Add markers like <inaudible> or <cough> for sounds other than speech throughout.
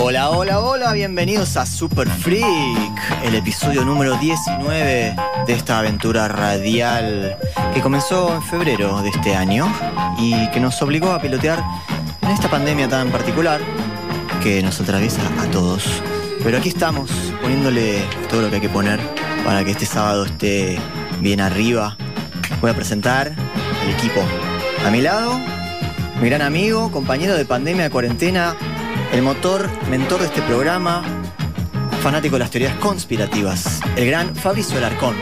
Hola, hola, hola, bienvenidos a Super Freak, el episodio número 19 de esta aventura radial que comenzó en febrero de este año y que nos obligó a pilotear en esta pandemia tan particular que nos atraviesa a todos. Pero aquí estamos poniéndole todo lo que hay que poner para que este sábado esté bien arriba. Voy a presentar el equipo. A mi lado, mi gran amigo, compañero de pandemia de cuarentena, el motor, mentor de este programa, fanático de las teorías conspirativas, el gran Fabricio Alarcón.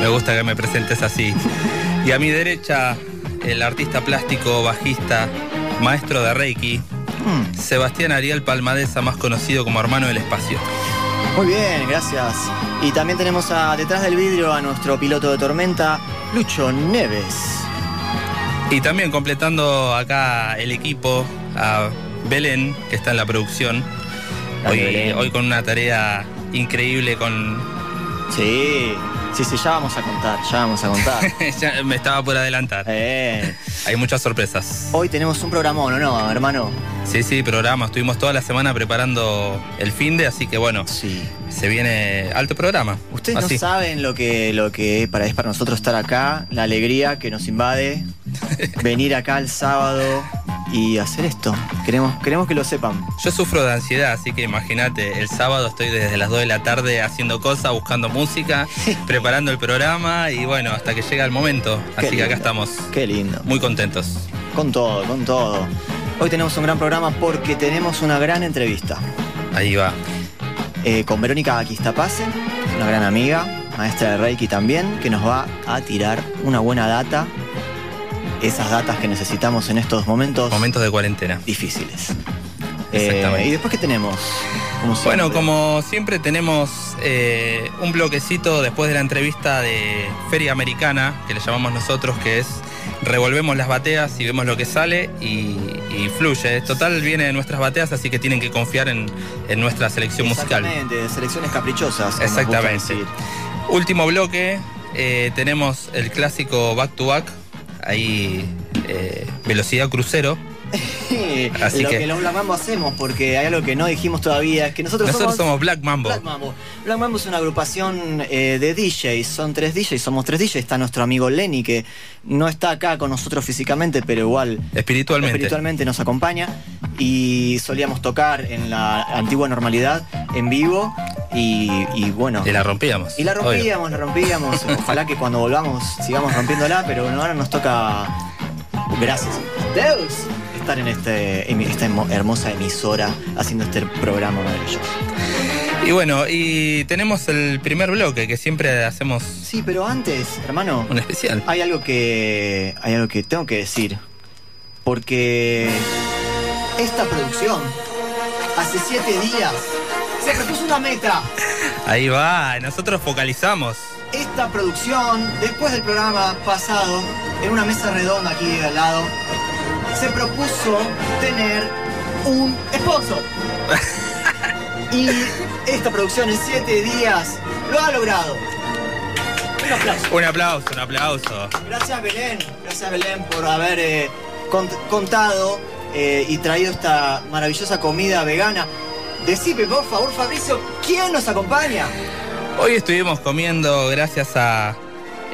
Me gusta que me presentes así. Y a mi derecha, el artista plástico, bajista, maestro de Reiki, Mm, Sebastián Ariel Palmadesa, más conocido como Hermano del Espacio. muy bien, gracias. Y también tenemos a, detrás del vidrio a nuestro piloto de tormenta, Lucho Neves. Y también completando acá el equipo, a Belén, que está en la producción. Hoy, Belén. hoy con una tarea increíble, con... Sí, sí, sí, ya vamos a contar, ya vamos a contar. <laughs> ya me estaba por adelantar. Eh, Hay muchas sorpresas. hoy tenemos un programón, ¿o no, hermano? Sí, sí, programa. Estuvimos toda la semana preparando el fin de, así que bueno, Sí. se viene alto programa. Ustedes Así. no saben lo que, lo que para, es para nosotros estar acá, la alegría que nos invade, <laughs> venir acá el sábado y hacer esto. Queremos, queremos que lo sepan. Yo sufro de ansiedad, así que imagínate, el sábado estoy desde las 2 de la tarde haciendo cosas, buscando música, <laughs> preparando el programa y bueno, hasta que llega el momento. Qué Así que acá estamos Qué lindo. muy contentos. Con todo, con todo. Hoy tenemos un gran programa porque tenemos una gran entrevista Ahí va. eh, con Verónica Aquistapase, una gran amiga, maestra de Reiki también, que nos va a tirar una buena data, esas datas que necesitamos en estos momentos Momentos de cuarentena. difíciles. Exactamente. Eh, ¿Y después qué tenemos? Como Bueno, como siempre tenemos eh, un bloquecito después de la entrevista de Feria Americana, que le llamamos nosotros, que es revolvemos las bateas y vemos lo que sale y, y fluye. Total viene de nuestras bateas, así que tienen que confiar en, en nuestra selección musical. Exactamente, de selecciones caprichosas. Exactamente. Último bloque, eh, tenemos el clásico back to back, ahí eh, velocidad crucero. <laughs> Así lo que, que- los Black Mambo hacemos, porque hay algo que no dijimos todavía, es que nosotros, Nosotros somos Black Mambo. Black Mambo. Black Mambo es una agrupación eh, de DJs, son tres DJs, somos tres DJs. Está nuestro amigo Lenny, que no está acá con nosotros físicamente, pero igual Espiritualmente. espiritualmente nos acompaña. Y solíamos tocar en la antigua normalidad, en vivo, y, y bueno. Y la rompíamos. Y la obvio. rompíamos, la rompíamos. <laughs> Ojalá que cuando volvamos sigamos rompiéndola, pero bueno, ahora nos toca, gracias Deus, estar en este, en esta hermo- hermosa emisora haciendo este programa maravilloso. Y bueno, y tenemos el primer bloque que siempre hacemos Sí, pero antes, hermano, un especial. hay algo que. hay algo que tengo que decir. Porque esta producción, hace siete días, se propuso una meta. Ahí va, nosotros focalizamos. Esta producción, después del programa pasado, en una mesa redonda aquí al lado, se propuso tener un sponsor. <laughs> Y esta producción en siete días lo ha logrado. Un aplauso. Un aplauso, un aplauso. Gracias Belén, gracias Belén por haber eh, cont- contado eh, y traído esta maravillosa comida vegana. Decime por favor Fabricio, ¿quién nos acompaña? Hoy estuvimos comiendo gracias a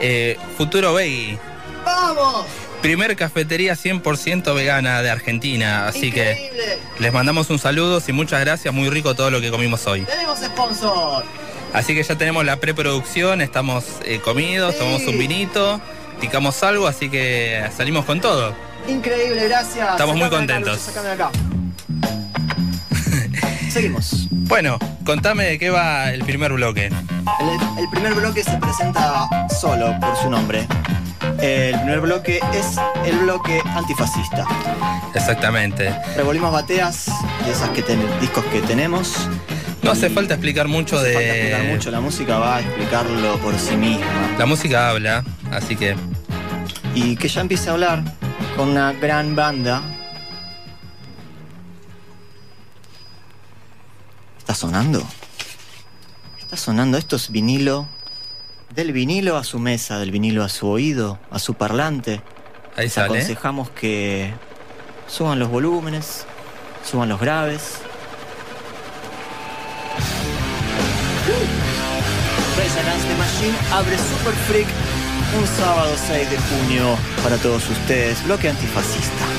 eh, Futuro Veggie. ¡Vamos! primer cafetería 100% vegana de Argentina. Así que les mandamos un saludo y muchas gracias. Muy rico todo lo que comimos hoy. Tenemos sponsor. Así que ya tenemos la preproducción, estamos eh, comidos, tomamos un vinito, picamos algo, así que salimos con todo. Increíble, gracias. Estamos muy contentos. Seguimos. Bueno, contame de qué va el primer bloque. El, primer bloque se presenta solo por su nombre. El primer bloque es el bloque antifascista. Exactamente. Revolvimos bateas de esas que discos que tenemos. No hace falta explicar mucho de. Falta explicar mucho, la música va a explicarlo por sí misma. La música habla, así que. Y que ya empiece a hablar con una gran banda ¿Está sonando? Está sonando. Esto es vinilo. Del vinilo a su mesa, del vinilo a su oído, a su parlante. Ahí Les aconsejamos que suban los volúmenes, suban los graves. Rage Against the Machine abre Super Freak un sábado 6 de junio para todos ustedes, bloque antifascista.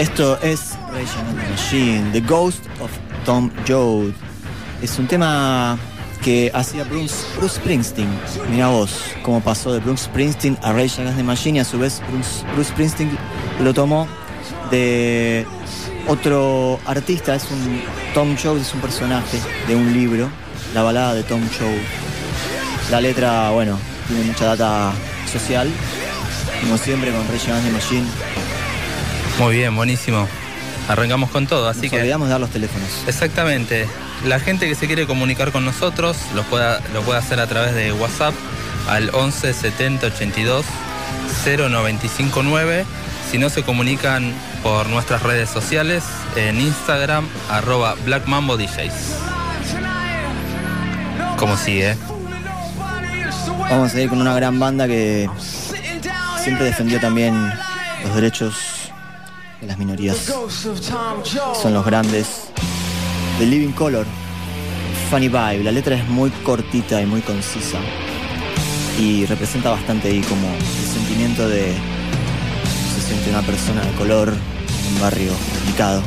Esto es Rage Machine, The Ghost of Tom Joad. Es un tema que hacía Bruce, Bruce Springsteen. Mira vos cómo pasó de Bruce Springsteen a Rage Against the Machine y a su vez Bruce, Bruce Springsteen lo tomó de otro artista. Es un Tom Joad, es un personaje de un libro, la balada de Tom Joad. La letra, bueno, tiene mucha data social, como siempre con Rage Against the Machine. Muy bien, buenísimo. Arrancamos con todo, así Nos que... olvidamos de dar los teléfonos. Exactamente. La gente que se quiere comunicar con nosotros lo puede, lo puede hacer a través de WhatsApp al 11 70 82 0959. Si no se comunican por nuestras redes sociales, en Instagram, arroba Black Mambo DJs. Como sigue. Vamos a ir con una gran banda que siempre defendió también los derechos de las minorías. Son los grandes. The Living Color, Funny Vibe. La letra es muy cortita y muy concisa. Y representa bastante ahí como el sentimiento de se siente una persona de color en un barrio complicado.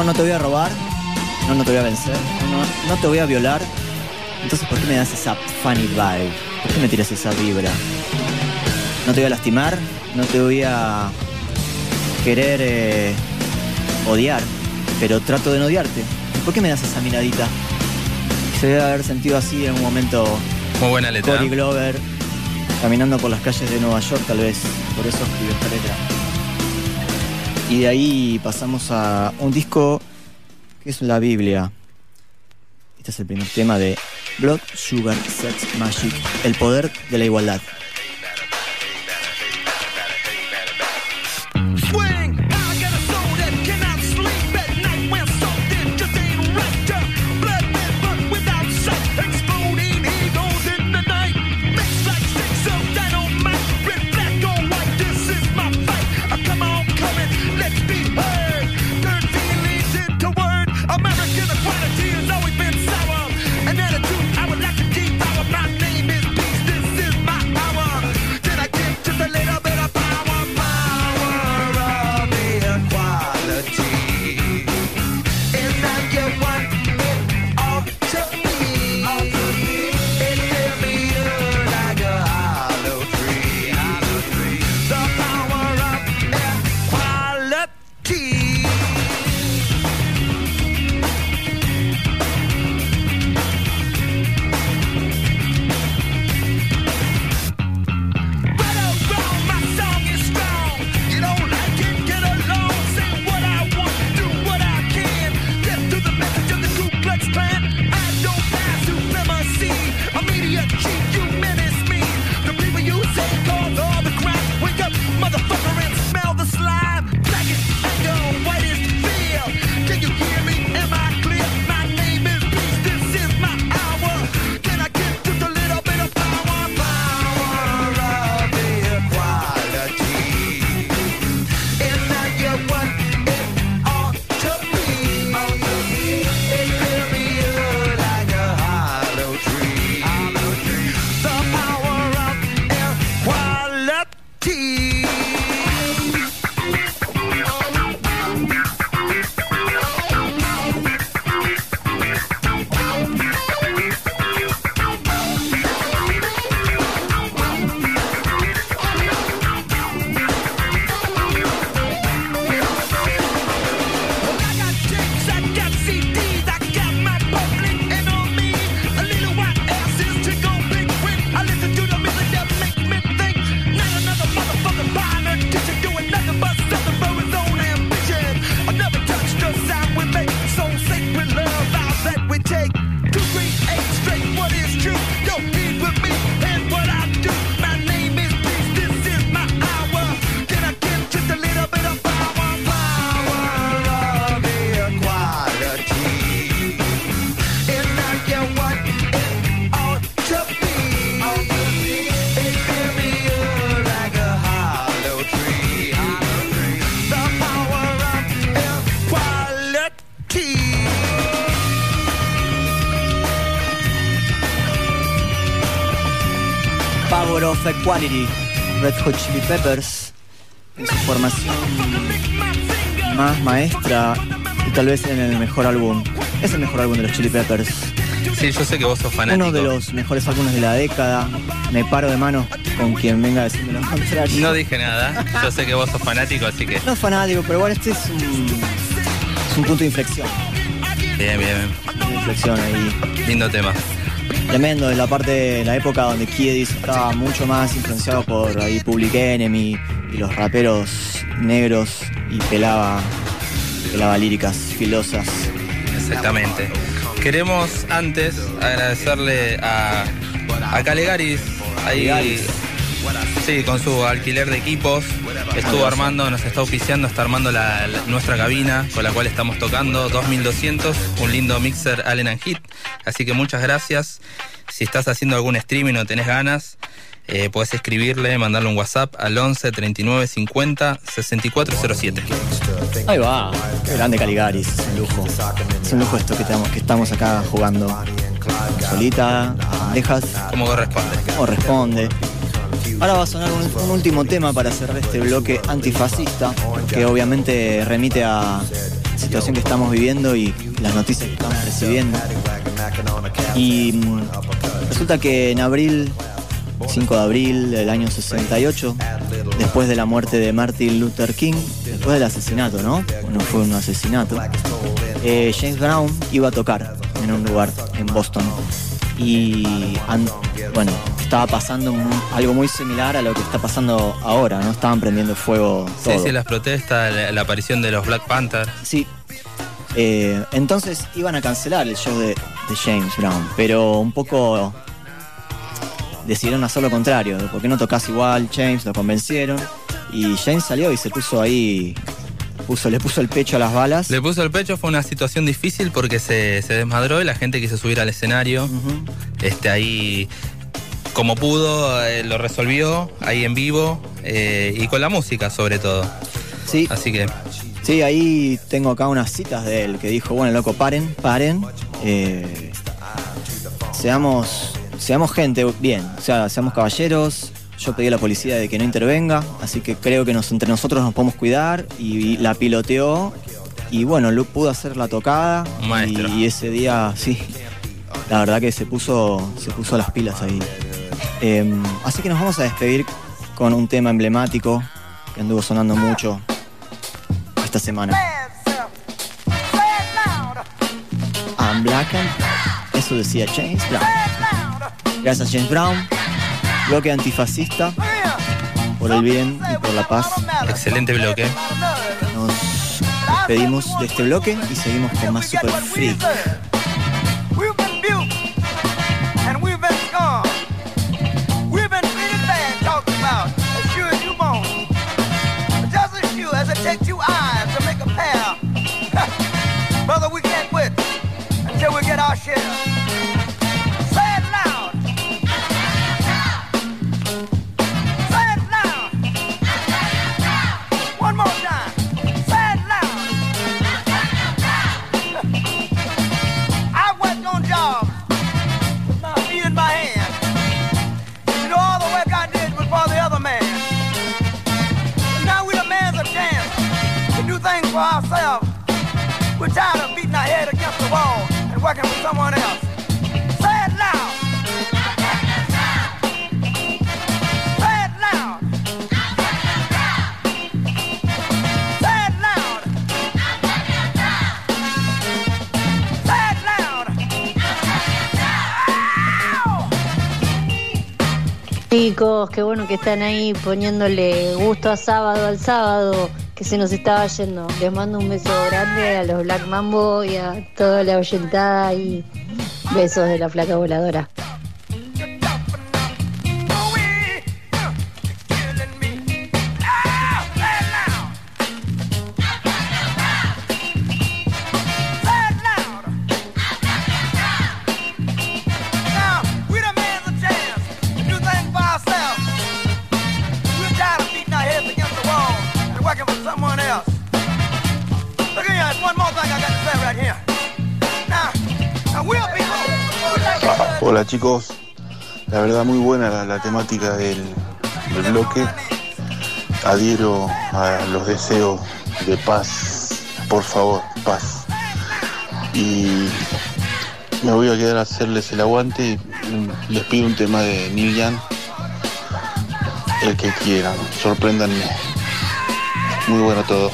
No, no te voy a robar. No, no te voy a vencer. No, no, te voy a violar. Entonces, ¿por qué me das esa funny vibe? ¿Por qué me tiras esa vibra? No te voy a lastimar. No te voy a querer eh, odiar. Pero trato de no odiarte. ¿Por qué me das esa miradita? Se debe haber sentido así en un momento Muy buena letra. Cory Glover caminando por las calles de Nueva York, tal vez. Por eso escribió esta letra. Y de ahí pasamos a un disco que es la Biblia. Este es el primer tema de Blood, Sugar, Sex, Magic, el poder de la igualdad. Power of Equality, Red Hot Chili Peppers, en su formación más maestra y tal vez en el mejor álbum. Es el mejor álbum de los Chili Peppers. Sí, yo sé que vos sos fanático. Uno de los mejores álbumes de la década. Me paro de mano con quien venga a decirme lo contrario. No dije nada. Yo sé que vos sos fanático, así que. No es fanático, pero bueno, este es un, es un punto de inflexión. Bien, bien. Punto de inflexión ahí. Lindo tema. Tremendo, de la parte de la época donde Kiedis estaba mucho más influenciado por ahí Public Enemy y los raperos negros y pelaba, pelaba líricas filosas. Exactamente. Queremos antes agradecerle a, a Calegaris, ahí, Calegaris. sí, con su alquiler de equipos, estuvo armando, nos está oficiando, está armando la- la- nuestra cabina con la cual estamos tocando 2200, un lindo mixer Allen and Hit, así que muchas gracias. Si estás haciendo algún streaming o tenés ganas, eh, puedes escribirle, mandarle un WhatsApp al 11 39 50 6407. Ahí va, qué grande Caligaris, es un lujo. Es un lujo esto que, tenemos, que estamos acá jugando. Solita, dejas Como corresponde. o responde. Ahora va a sonar un, último tema para cerrar este bloque antifascista, que obviamente remite a la situación que estamos viviendo y las noticias que estamos recibiendo. Y mm, resulta que en abril, 5 de abril del año 68, después de la muerte de Martin Luther King, después del asesinato, ¿no? No fue un asesinato. eh, James Brown iba a tocar en un lugar en Boston. Y bueno, estaba pasando algo muy similar a lo que está pasando ahora, ¿no? Estaban prendiendo fuego Sí, todo. sí, las protestas, la, la aparición de los Black Panther. Sí. Eh, entonces iban a cancelar el show de, de James Brown, pero un poco decidieron hacer lo contrario. ¿Por qué no tocas igual, James? Lo convencieron. Y James salió y se puso ahí, puso, le puso el pecho a las balas. Le puso el pecho, fue una situación difícil porque se, se desmadró y la gente quiso subir al escenario. Este, ahí, como pudo, eh, lo resolvió ahí en vivo eh, y con la música sobre todo. Sí, Así que sí, ahí tengo acá unas citas de él que dijo, bueno, loco, paren, paren. eh, seamos, seamos gente bien, o sea, seamos caballeros. Yo pedí a la policía de que no intervenga, así que creo que nos, entre nosotros nos podemos cuidar y, la piloteó y bueno, Luke pudo hacer la tocada y, ese día sí, la verdad que se puso, se puso las pilas ahí. Eh, así que nos vamos a despedir con un tema emblemático que anduvo sonando mucho esta semana. I'm black and eso decía James Brown. Gracias James Brown, bloque antifascista por el bien y por la paz. excelente bloque. Nos despedimos de este bloque y seguimos con más Super Freak. Qué bueno que están ahí poniéndole gusto a sábado al sábado, que se nos estaba yendo. Les mando un beso grande a los Black Mambo y a toda la oyentada y besos de la flaca voladora. Temática del, bloque. Adhiero a los deseos de paz, por favor, paz. Y me voy a quedar a hacerles el aguante les pido un tema de Neil Young, el que quieran, sorpréndanme. Muy bueno todo.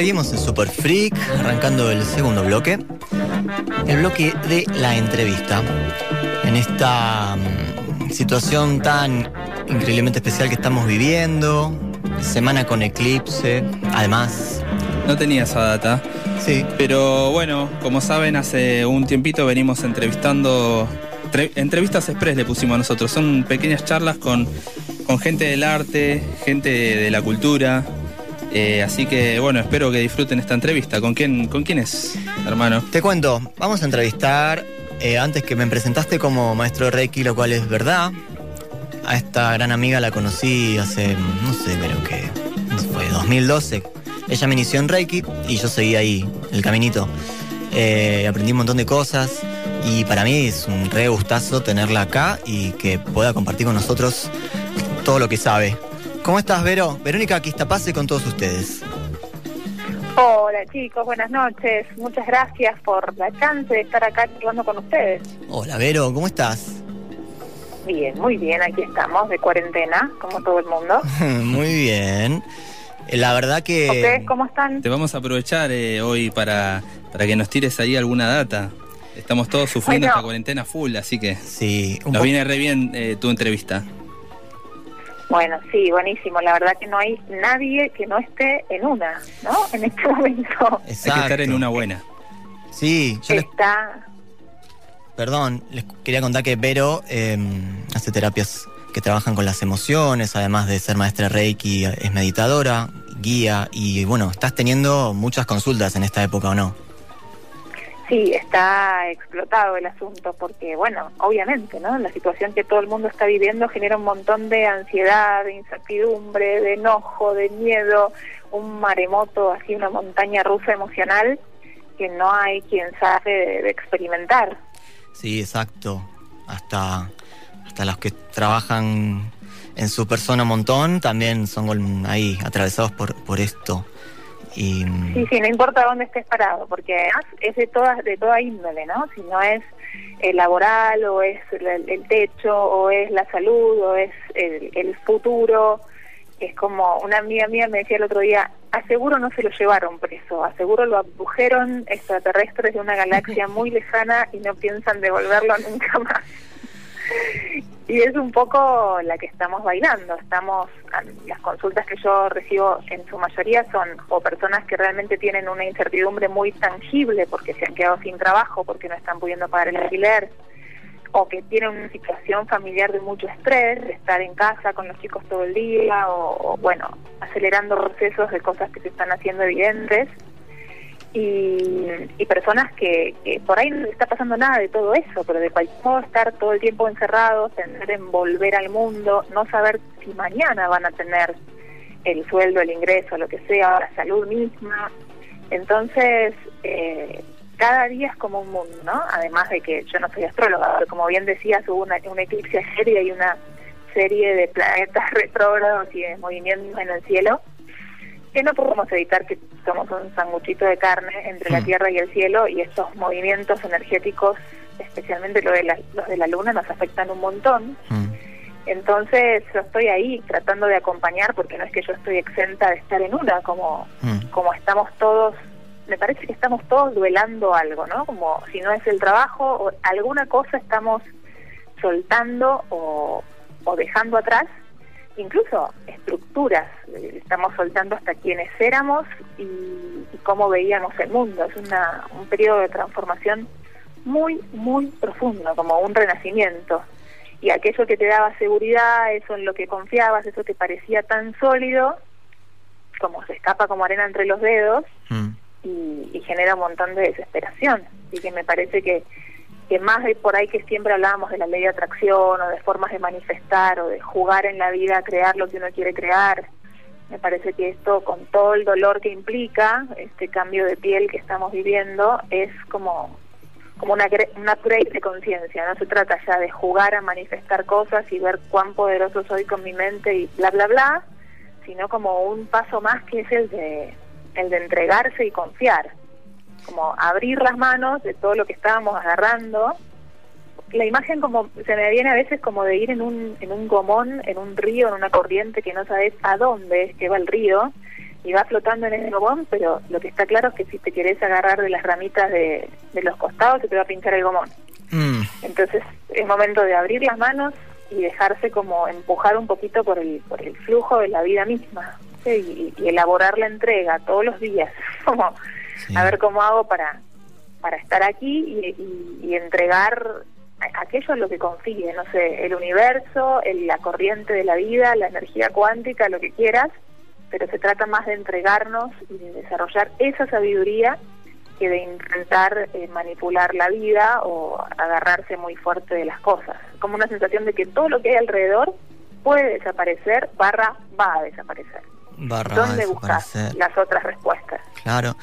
Seguimos en Super Freak, arrancando el segundo bloque. El bloque de la entrevista. En esta mm, situación tan increíblemente especial que estamos viviendo, semana con eclipse, además. No tenía esa data. Sí, Pero bueno, como saben, hace un tiempito venimos entrevistando. tre- entrevistas express le pusimos nosotros. Son pequeñas charlas con, con gente del arte, gente de la cultura. Eh, así que bueno, espero que disfruten esta entrevista. ¿Con quién, con quién es, hermano? te cuento, vamos a entrevistar, eh, antes que me presentaste como maestro de Reiki, lo cual es verdad. A esta gran amiga la conocí hace, no sé, creo que fue 2012. Ella me inició en Reiki y yo seguí ahí, el caminito. Eh, aprendí un montón de cosas y para mí es un re gustazo tenerla acá y que pueda compartir con nosotros todo lo que sabe. ¿Cómo estás, Vero? Verónica Quistapase con todos ustedes. Hola chicos, buenas noches. Muchas gracias por la chance de estar acá charlando con ustedes. Hola, Vero, ¿cómo estás? Bien, muy bien, aquí estamos de cuarentena, como todo el mundo. <laughs> Muy bien. Eh, La verdad que... ¿Cómo están? Te vamos a aprovechar eh, hoy para, para que nos tires ahí alguna data. Estamos todos sufriendo Bueno. esta cuarentena full, así que Sí, un nos viene re bien eh, tu entrevista. Bueno, sí, buenísimo. La verdad que no hay nadie que no esté en una, ¿no? En este <laughs> momento Hay que estar en una buena. Sí, yo les, está... perdón, les quería contar que Vero eh, hace terapias que trabajan con las emociones, además de ser maestra Reiki, es meditadora, guía, y bueno, estás teniendo muchas consultas en esta época, ¿o no? Sí, está explotado el asunto porque, bueno, obviamente, ¿no? La situación que todo el mundo está viviendo genera un montón de ansiedad, de incertidumbre, de enojo, de miedo, un maremoto, así una montaña rusa emocional que no hay quien sabe de, experimentar. Sí, exacto. Hasta, hasta los que trabajan en su persona un montón también son ahí atravesados por, por esto. Y Sí, sí, no importa dónde estés parado, porque además es de toda, de toda índole, ¿no? Si no es eh, laboral, o es el, el techo, o es la salud, o es el, el futuro. Es como una amiga mía me decía el otro día, aseguro no se lo llevaron preso, aseguro lo abdujeron extraterrestres de una galaxia <laughs> muy lejana y no piensan devolverlo nunca más. Y es un poco la que estamos bailando. Estamos, las consultas que yo recibo en su mayoría son o personas que realmente tienen una incertidumbre muy tangible porque se han quedado sin trabajo, porque no están pudiendo pagar el alquiler, o que tienen una situación familiar de mucho estrés, de estar en casa con los chicos todo el día, o, o, bueno, acelerando procesos de cosas que se están haciendo evidentes y, y personas que, que por ahí no está pasando nada de todo eso, pero de cualquier estar todo el tiempo encerrados, pensar en volver al mundo, no saber si mañana van a tener el sueldo, el ingreso, lo que sea, la salud misma. Entonces, eh, cada día es como un mundo, ¿no? Además de que yo no soy astróloga, pero como bien decías, hubo una, un eclipse ayer y una serie de planetas <laughs> retrógrados y de movimientos en el cielo que no podemos evitar que somos un sanguchito de carne entre la Mm. Tierra y el cielo y estos movimientos energéticos, especialmente lo de la- los de la Luna, nos afectan un montón. mm, Entonces yo estoy ahí tratando de acompañar porque no es que yo estoy exenta de estar en una, como, mm. como estamos todos, me parece que estamos todos duelando algo, ¿no? Como si no es el trabajo, o alguna cosa estamos soltando o, o dejando atrás, incluso estructuras, eh, estamos soltando hasta quienes éramos y, y cómo veíamos el mundo. Es una, un periodo de transformación muy, muy profundo, como un renacimiento. Y aquello que te daba seguridad, eso en lo que confiabas, eso que parecía tan sólido, como se escapa como arena entre los dedos mm. y, y genera un montón de desesperación. Así que me parece que, que más de por ahí que siempre hablábamos de la ley de atracción o de formas de manifestar o de jugar en la vida, crear lo que uno quiere crear, me parece que esto con todo el dolor que implica este cambio de piel que estamos viviendo es como como una, un upgrade de conciencia, no se trata ya de jugar a manifestar cosas y ver cuán poderoso soy con mi mente y bla bla bla, sino como un paso más que es el de el de entregarse y confiar, como abrir las manos de todo lo que estábamos agarrando. La imagen como se me viene a veces como de ir en un en un gomón, en un río, en una corriente que no sabes a dónde es que va el río y va flotando en ese gomón, pero lo que está claro es que si te querés agarrar de las ramitas de, de los costados se te va a pinchar el gomón. Mm, Entonces es momento de abrir las manos y dejarse como empujar un poquito por el, por el flujo de la vida misma ¿sí? y, y elaborar la entrega todos los días, <laughs> como sí. a ver cómo hago para, para estar aquí y, y- y entregar aquello en lo que confíe, no sé, el universo, el- la corriente de la vida, la energía cuántica, lo que quieras, pero se trata más de entregarnos y de desarrollar esa sabiduría que de intentar eh, manipular la vida o agarrarse muy fuerte de las cosas. Como una sensación de que todo lo que hay alrededor puede desaparecer, barra va a desaparecer. Barra va a ¿Dónde buscas desaparecer. las otras respuestas? Claro.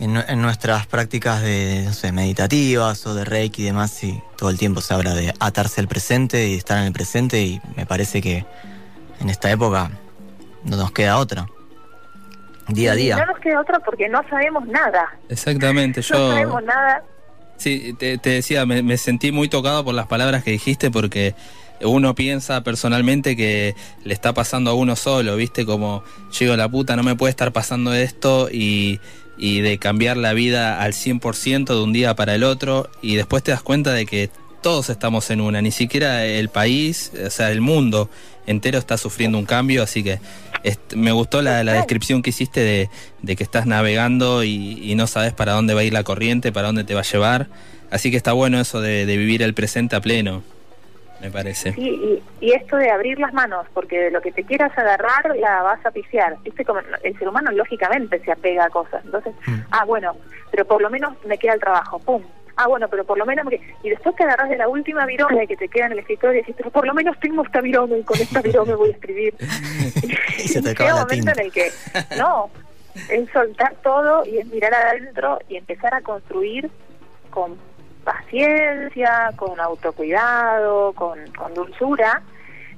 En, nu- en nuestras prácticas de, no sé, meditativas o de Reiki y demás, sí, todo el tiempo se habla de atarse al presente y estar en el presente y me parece que en esta época no nos queda otra. Día a Y día. No nos queda otra porque no sabemos nada. Exactamente, No yo... sabemos nada. Sí, te, te decía, me, me sentí muy tocado por las palabras que dijiste porque uno piensa personalmente que le está pasando a uno solo, ¿viste? Como, llego la puta, no me puede estar pasando esto y, y de cambiar la vida al 100% de un día para el otro y después te das cuenta de que todos estamos en una, ni siquiera el país, o sea, el mundo entero está sufriendo un cambio, así que me gustó la, la descripción que hiciste de, de que estás navegando y, y no sabes para dónde va a ir la corriente, para dónde te va a llevar, así que está bueno eso de, de vivir el presente a pleno, me parece. Sí, y, y esto de abrir las manos, porque de lo que te quieras agarrar la vas a pifiar. ¿Viste? Como el ser humano lógicamente se apega a cosas. Entonces, ah, bueno, pero por lo menos me queda el trabajo, pum. Ah, bueno, pero por lo menos... me queda- Y después te agarras de la última virome que te queda en el escritorio y decís, pero por lo menos tengo esta virome y con esta <laughs> virome voy a escribir. Y se te Y acaba un la momento tinta. en el que, no, es soltar todo y es mirar adentro y empezar a construir con paciencia, con autocuidado, con, con dulzura,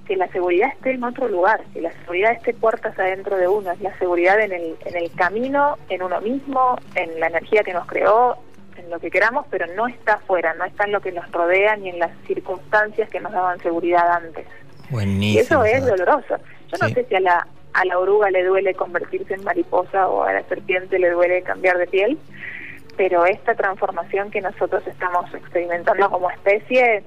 que la seguridad esté en otro lugar, que la seguridad esté puertas adentro de uno, es la seguridad en el, en el camino, en uno mismo, en la energía que nos creó, en lo que queramos, pero no está afuera, no está en lo que nos rodea ni en las circunstancias que nos daban seguridad antes. Y eso es doloroso. Yo no sé si a la, a la oruga le duele convertirse en mariposa o a la serpiente le duele cambiar de piel, pero esta transformación que nosotros estamos experimentando como especie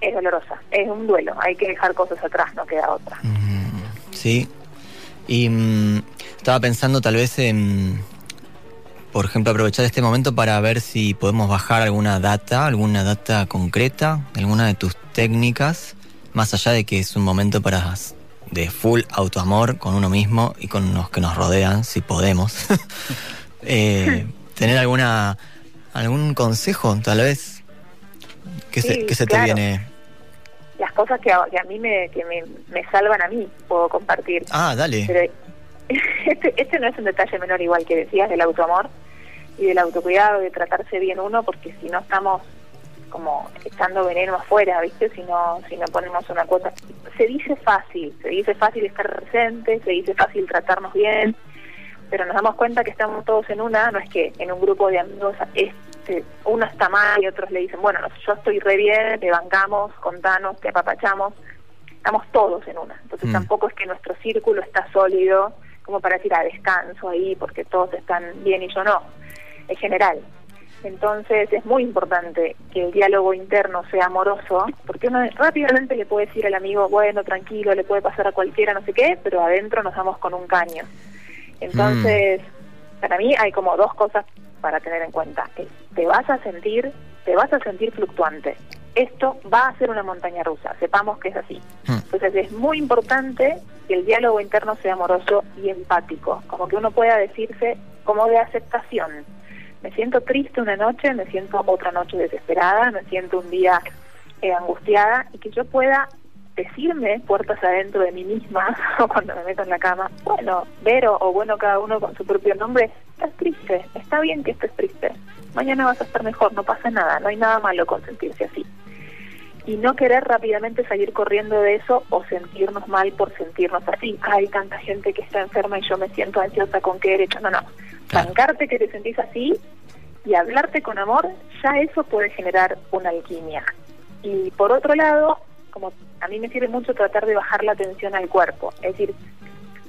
es dolorosa, es un duelo, hay que dejar cosas atrás, no queda otra. Mm, Sí. Y mm, estaba pensando tal vez en, por ejemplo, aprovechar este momento para ver si podemos bajar alguna data, alguna data concreta, alguna de tus técnicas, más allá de que es un momento para de full autoamor con uno mismo y con los que nos rodean, si podemos. <laughs> Eh, <laughs> tener alguna algún consejo, tal vez, que se, Sí, que se claro. te viene. Las cosas que a, que a mí me, que me, me salvan a mí puedo compartir. Ah, dale. Pero <laughs> este, este no es un detalle menor igual que decías del autoamor y del autocuidado, de tratarse bien uno, porque si no estamos como echando veneno afuera, ¿viste? Si no, si no ponemos una cuota. Se dice fácil, se dice fácil estar presente, se dice fácil tratarnos bien, pero nos damos cuenta que estamos todos en una, no es que en un grupo de amigos este, uno está mal y otros le dicen, bueno, no, yo estoy re bien, te bancamos, contanos, te apapachamos, estamos todos en una. Entonces Mm. tampoco es que nuestro círculo está sólido como para decir a descanso ahí porque todos están bien y yo no, es general. Entonces es muy importante que el diálogo interno sea amoroso, porque uno rápidamente le puede decir al amigo, bueno, tranquilo, le puede pasar a cualquiera, no sé qué, pero adentro nos damos con un caño. Entonces, para mí hay como dos cosas para tener en cuenta. Te vas a sentir, te vas a sentir fluctuante. Esto va a ser una montaña rusa, sepamos que es así. Hmm. Entonces es muy importante que el diálogo interno sea amoroso y empático, como que uno pueda decirse como de aceptación. Me siento triste una noche, me siento otra noche desesperada, me siento un día eh, angustiada y que yo pueda decirme puertas adentro de mí misma o <laughs> cuando me meto en la cama, bueno, Vero o bueno cada uno con su propio nombre, estás triste, está bien que estés triste, mañana vas a estar mejor, no pasa nada, no hay nada malo con sentirse así. Y no querer rápidamente salir corriendo de eso o sentirnos mal por sentirnos así. Hay tanta gente que está enferma y yo me siento ansiosa con qué derecho. No, no. Bancarte que te sentís así y hablarte con amor, ya eso puede generar una alquimia. Y por otro lado, como a mí me sirve mucho tratar de bajar la tensión al cuerpo. Es decir,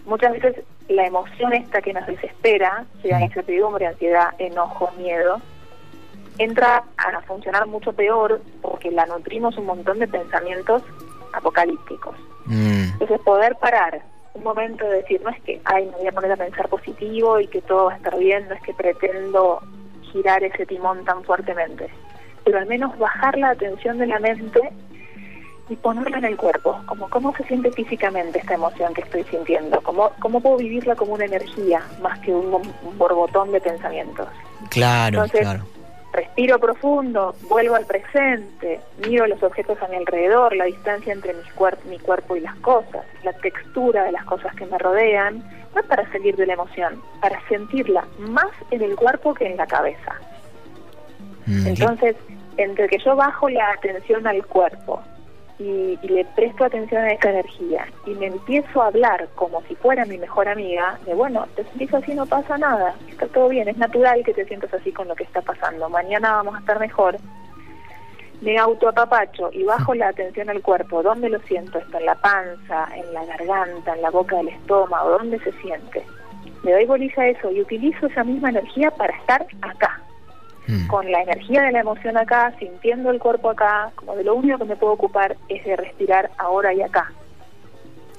muchas veces la emoción esta que nos desespera, sea incertidumbre, ansiedad, enojo, miedo, entra a funcionar mucho peor porque la nutrimos un montón de pensamientos apocalípticos. Mm, Entonces poder parar un momento de decir, no es que, ay, me voy a poner a pensar positivo y que todo va a estar bien, no es que pretendo girar ese timón tan fuertemente, pero al menos bajar la atención de la mente y ponerla en el cuerpo, como cómo se siente físicamente esta emoción que estoy sintiendo, cómo, cómo puedo vivirla como una energía más que un, un borbotón de pensamientos. claro, Entonces, claro. Respiro profundo, vuelvo al presente, miro los objetos a mi alrededor, la distancia entre mis cuer- mi cuerpo y las cosas, la textura de las cosas que me rodean, no para salir de la emoción, para sentirla más en el cuerpo que en la cabeza. Mm, Entonces, entre que yo bajo la atención al cuerpo y, y le presto atención a esa energía y me empiezo a hablar como si fuera mi mejor amiga, de bueno, te sentís así, no pasa nada, está todo bien, es natural que te sientas así con lo que está pasando, mañana vamos a estar mejor. me autoapapacho y bajo la atención al cuerpo, ¿dónde lo siento? ¿Está en la panza, en la garganta, en la boca del estómago? ¿Dónde se siente? Le doy bolilla a eso y utilizo esa misma energía para estar acá, Mm. con la energía de la emoción acá, sintiendo el cuerpo acá, como de lo único que me puedo ocupar es de respirar ahora y acá.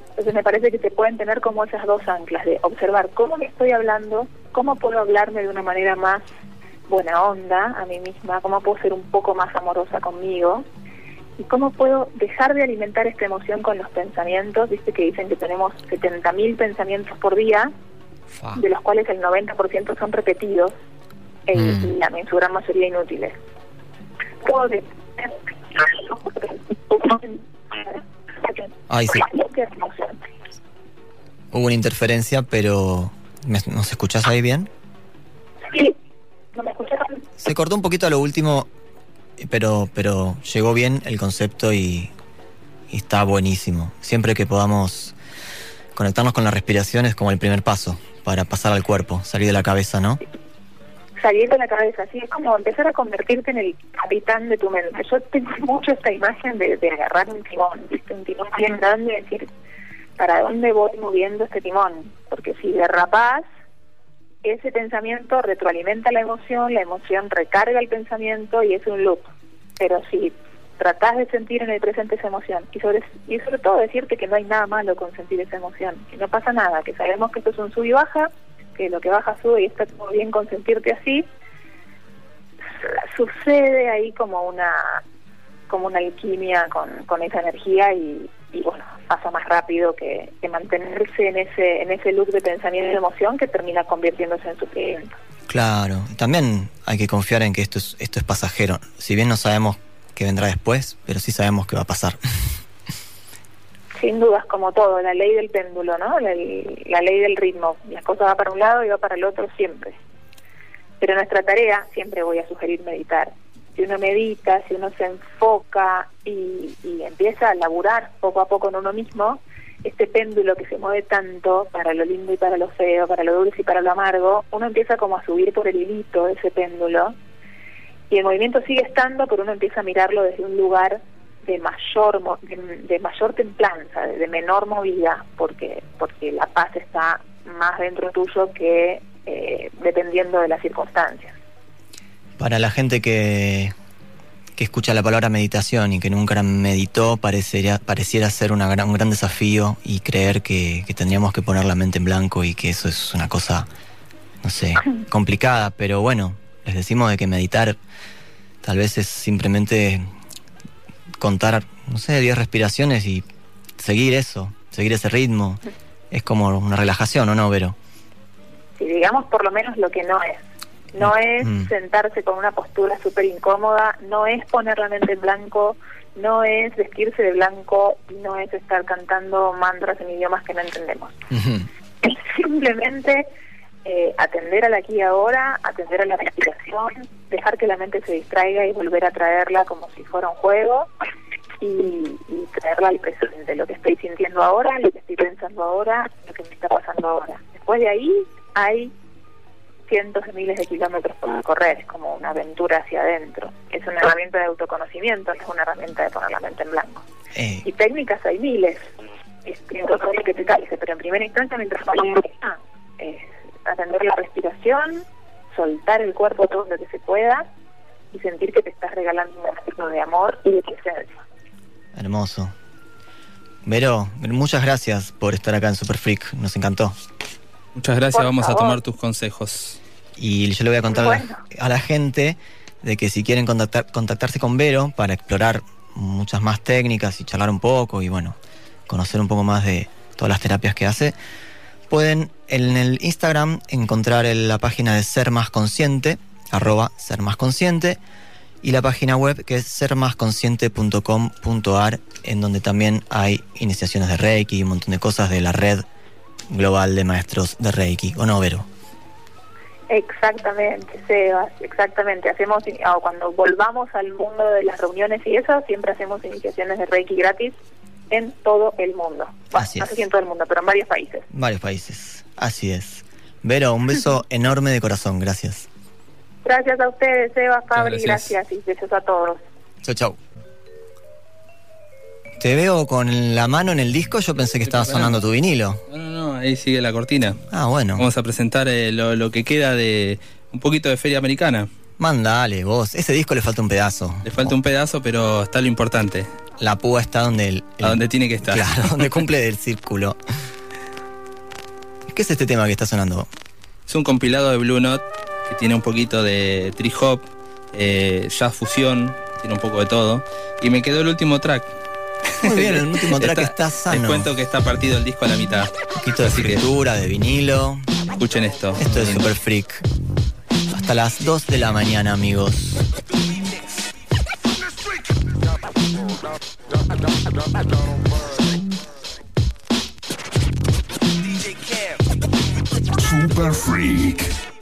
Entonces me parece que se pueden tener como esas dos anclas de observar cómo me estoy hablando, cómo puedo hablarme de una manera más buena onda a mí misma, cómo puedo ser un poco más amorosa conmigo y cómo puedo dejar de alimentar esta emoción con los pensamientos. Viste que dicen que tenemos 70.000 pensamientos por día, de los cuales el 90% son repetidos e- Mm. y la mayoría inútiles. Puedo de- Ay, sí. Hubo una interferencia, pero ¿me- ¿nos escuchás ahí bien? Sí, ¿no me escucharon? Se cortó un poquito a lo último, pero, pero llegó bien el concepto y, y está buenísimo. Siempre que podamos conectarnos con la respiración es como el primer paso para pasar al cuerpo, salir de la cabeza, ¿no? Salir la cabeza, así es como empezar a convertirte en el capitán de tu mente. Yo tengo mucho esta imagen de, de agarrar un timón, ¿viste? un timón bien grande y decir, ¿para dónde voy moviendo este timón? Porque si derrapás, ese pensamiento retroalimenta la emoción, la emoción recarga el pensamiento y es un loop. Pero si tratás de sentir en el presente esa emoción y sobre, y sobre todo decirte que no hay nada malo con sentir esa emoción, que no pasa nada, que sabemos que esto es un sub y baja, que lo que baja sube y está todo bien con sentirte así, sucede ahí como una como una alquimia con, con esa energía y, bueno pasa más rápido que, que mantenerse en ese en ese loop de pensamiento y emoción que termina convirtiéndose en sufrimiento Claro, también hay que confiar en que esto es, esto es pasajero. Si bien no sabemos qué vendrá después, pero sí sabemos qué va a pasar. <laughs> sin dudas como todo la ley del péndulo no la, ley del ritmo. La cosa va para un lado y va para el otro siempre. Pero nuestra tarea siempre voy a sugerir meditar. Si uno medita si uno se enfoca y, y empieza a laburar poco a poco en uno mismo este péndulo que se mueve tanto para lo lindo y para lo feo para lo dulce y para lo amargo uno empieza como a subir por el hilito de ese péndulo y el movimiento sigue estando pero uno empieza a mirarlo desde un lugar de mayor de, de mayor templanza, de, de menor movida, porque porque la paz está más dentro tuyo que eh, dependiendo de las circunstancias. Para la gente que, que escucha la palabra meditación y que nunca meditó, parecería, pareciera ser una gran, un gran desafío y creer que, que tendríamos que poner la mente en blanco y que eso es una cosa, no sé, <laughs> complicada, pero bueno, les decimos de que meditar tal vez es simplemente contar, no sé, 10 respiraciones y seguir eso, seguir ese ritmo. Es como una relajación, ¿o no, Vero? Si digamos por lo menos lo que no es. No es Mm. sentarse con una postura súper incómoda, no es poner la mente en blanco, no es vestirse de blanco, no es estar cantando mantras en idiomas que no entendemos. Es simplemente eh, atender al aquí y ahora, atender a la respiración, dejar que la mente se distraiga y volver a traerla como si fuera un juego y, y traerla al presente, lo que estoy sintiendo ahora, lo que estoy pensando ahora, lo que me está pasando ahora. Después de ahí hay cientos de miles de kilómetros por correr, es como una aventura hacia adentro. Es una herramienta de autoconocimiento, no es una herramienta de poner la mente en blanco. Eh, Y técnicas hay miles, este, que te calce, pero en primera instancia, mientras está, es atender la respiración, soltar el cuerpo todo lo que se pueda y sentir que te estás regalando un momento de amor y de presencia. hermoso. Vero, muchas gracias por estar acá en Super Freak, nos encantó. Muchas gracias, Por vamos a favor. tomar tus consejos. Y yo le voy a contar a la- Bueno. a la gente de que si quieren contactar, contactarse con Vero para explorar muchas más técnicas y charlar un poco y bueno, conocer un poco más de todas las terapias que hace, pueden en el Instagram encontrar en la página de Ser Más Consciente, arroba Ser Más y la página web que es sermasconsciente.com.ar, en donde también hay iniciaciones de Reiki y un montón de cosas de la red global de maestros de Reiki, ¿o no, Vero? Exactamente, Sebas, exactamente. Hacemos, o cuando volvamos al mundo de las reuniones y eso, siempre hacemos iniciaciones de Reiki gratis en todo el mundo. Bueno, Así no es. sé si en todo el mundo, pero en varios países. Varios países, así es. Vero, un beso <laughs> enorme de corazón, gracias. Gracias a ustedes, Sebas, Fabri, gracias. gracias y besos a todos. Chau, chau. Te veo con la mano en el disco, yo pensé que estaba sonando tu vinilo. No, no, no, ahí sigue la cortina. Ah, bueno. Vamos a presentar eh, lo, lo que queda de un poquito de feria americana. Mandale, vos. Ese disco le falta un pedazo. Le falta un pedazo, pero está lo importante. La púa está donde el, el- A donde tiene que estar. Claro, donde <laughs> cumple del círculo. ¿Qué es este tema que está sonando? Es un compilado de Blue Note que tiene un poquito de tree hop, eh, jazz fusión, tiene un poco de todo. Y me quedó el último track. Muy bien, el último track está, Les sano. cuento que está partido el disco a la mitad. Un poquito de que escritura, de vinilo. escuchen esto. Esto es Super Freak. Hasta las 2 de la mañana, amigos. Super Freak.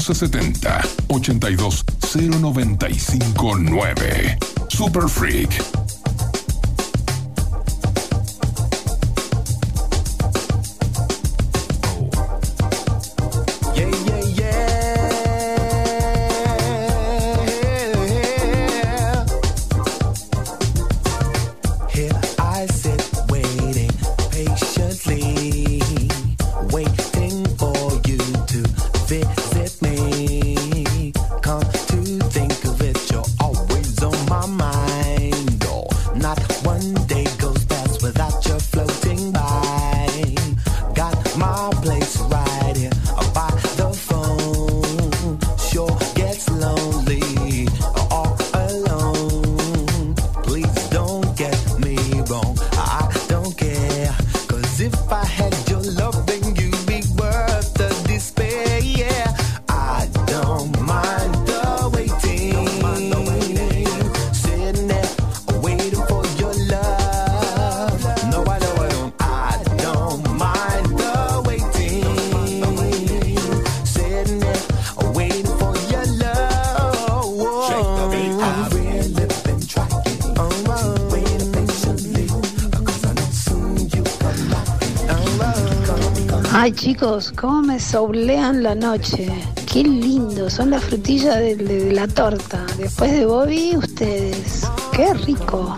1170 82095 9. Super Freak soulean la noche. Qué lindo, son la frutilla de, de- de la torta. Después de Bobby, ustedes. Qué rico.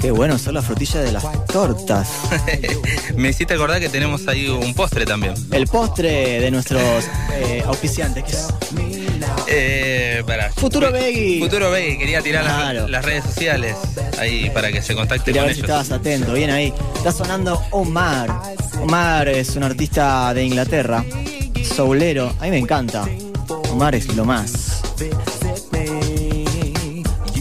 Qué bueno, son las frutillas de las tortas. <laughs> Me hiciste acordar que tenemos ahí un postre también. El postre de nuestros eh, auspiciantes. que es Eh, para. Futuro Veggie. Futuro Veggie, quería tirar las- las, redes sociales ahí para que se contacte Quería con ver si estabas atento. Bien ahí. Está sonando Omar. Omar es un artista de Inglaterra. Soulero. A mí me encanta. Omar es lo más.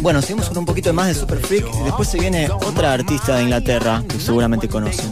Bueno, seguimos con un poquito más de Super Freak. y Después se viene otra artista de Inglaterra que seguramente conocen.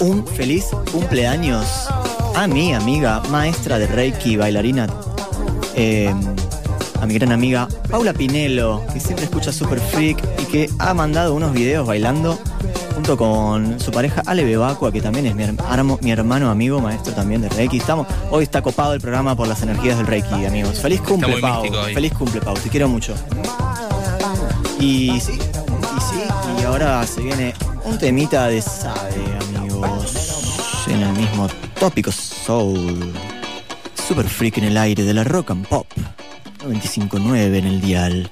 Un feliz cumpleaños a mi amiga, maestra de Reiki, bailarina, eh, a mi gran amiga Paula Pinelo, que siempre escucha Super Freak y que ha mandado unos videos bailando junto con su pareja Ale Bebacua, que también es mi, hermano, mi hermano amigo, maestro también de Reiki. Estamos, hoy está copado el programa por las energías del Reiki, amigos. Feliz cumple, Pau. Feliz cumple, Pau. Te quiero mucho. Y sí, y sí, y ahora se viene un temita de Sabe. En el mismo tópico Soul. Super freak en el aire de la rock and pop. 95.9 en el dial.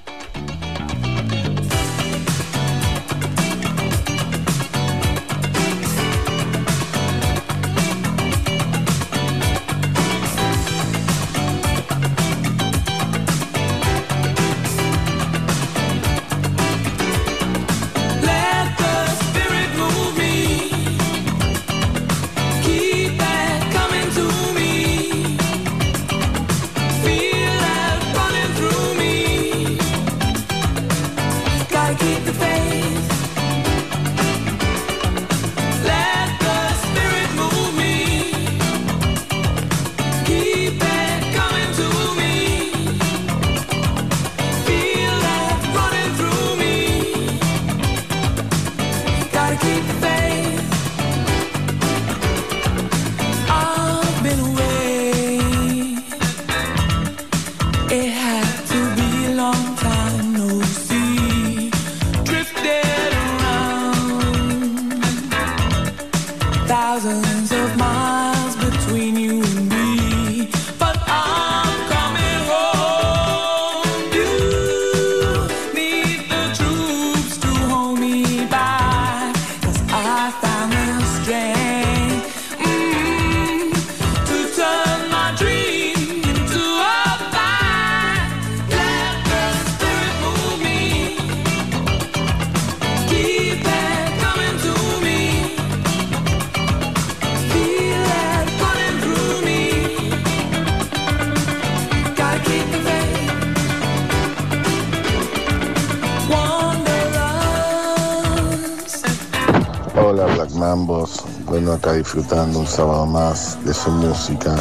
Disfrutando un sábado más de su música.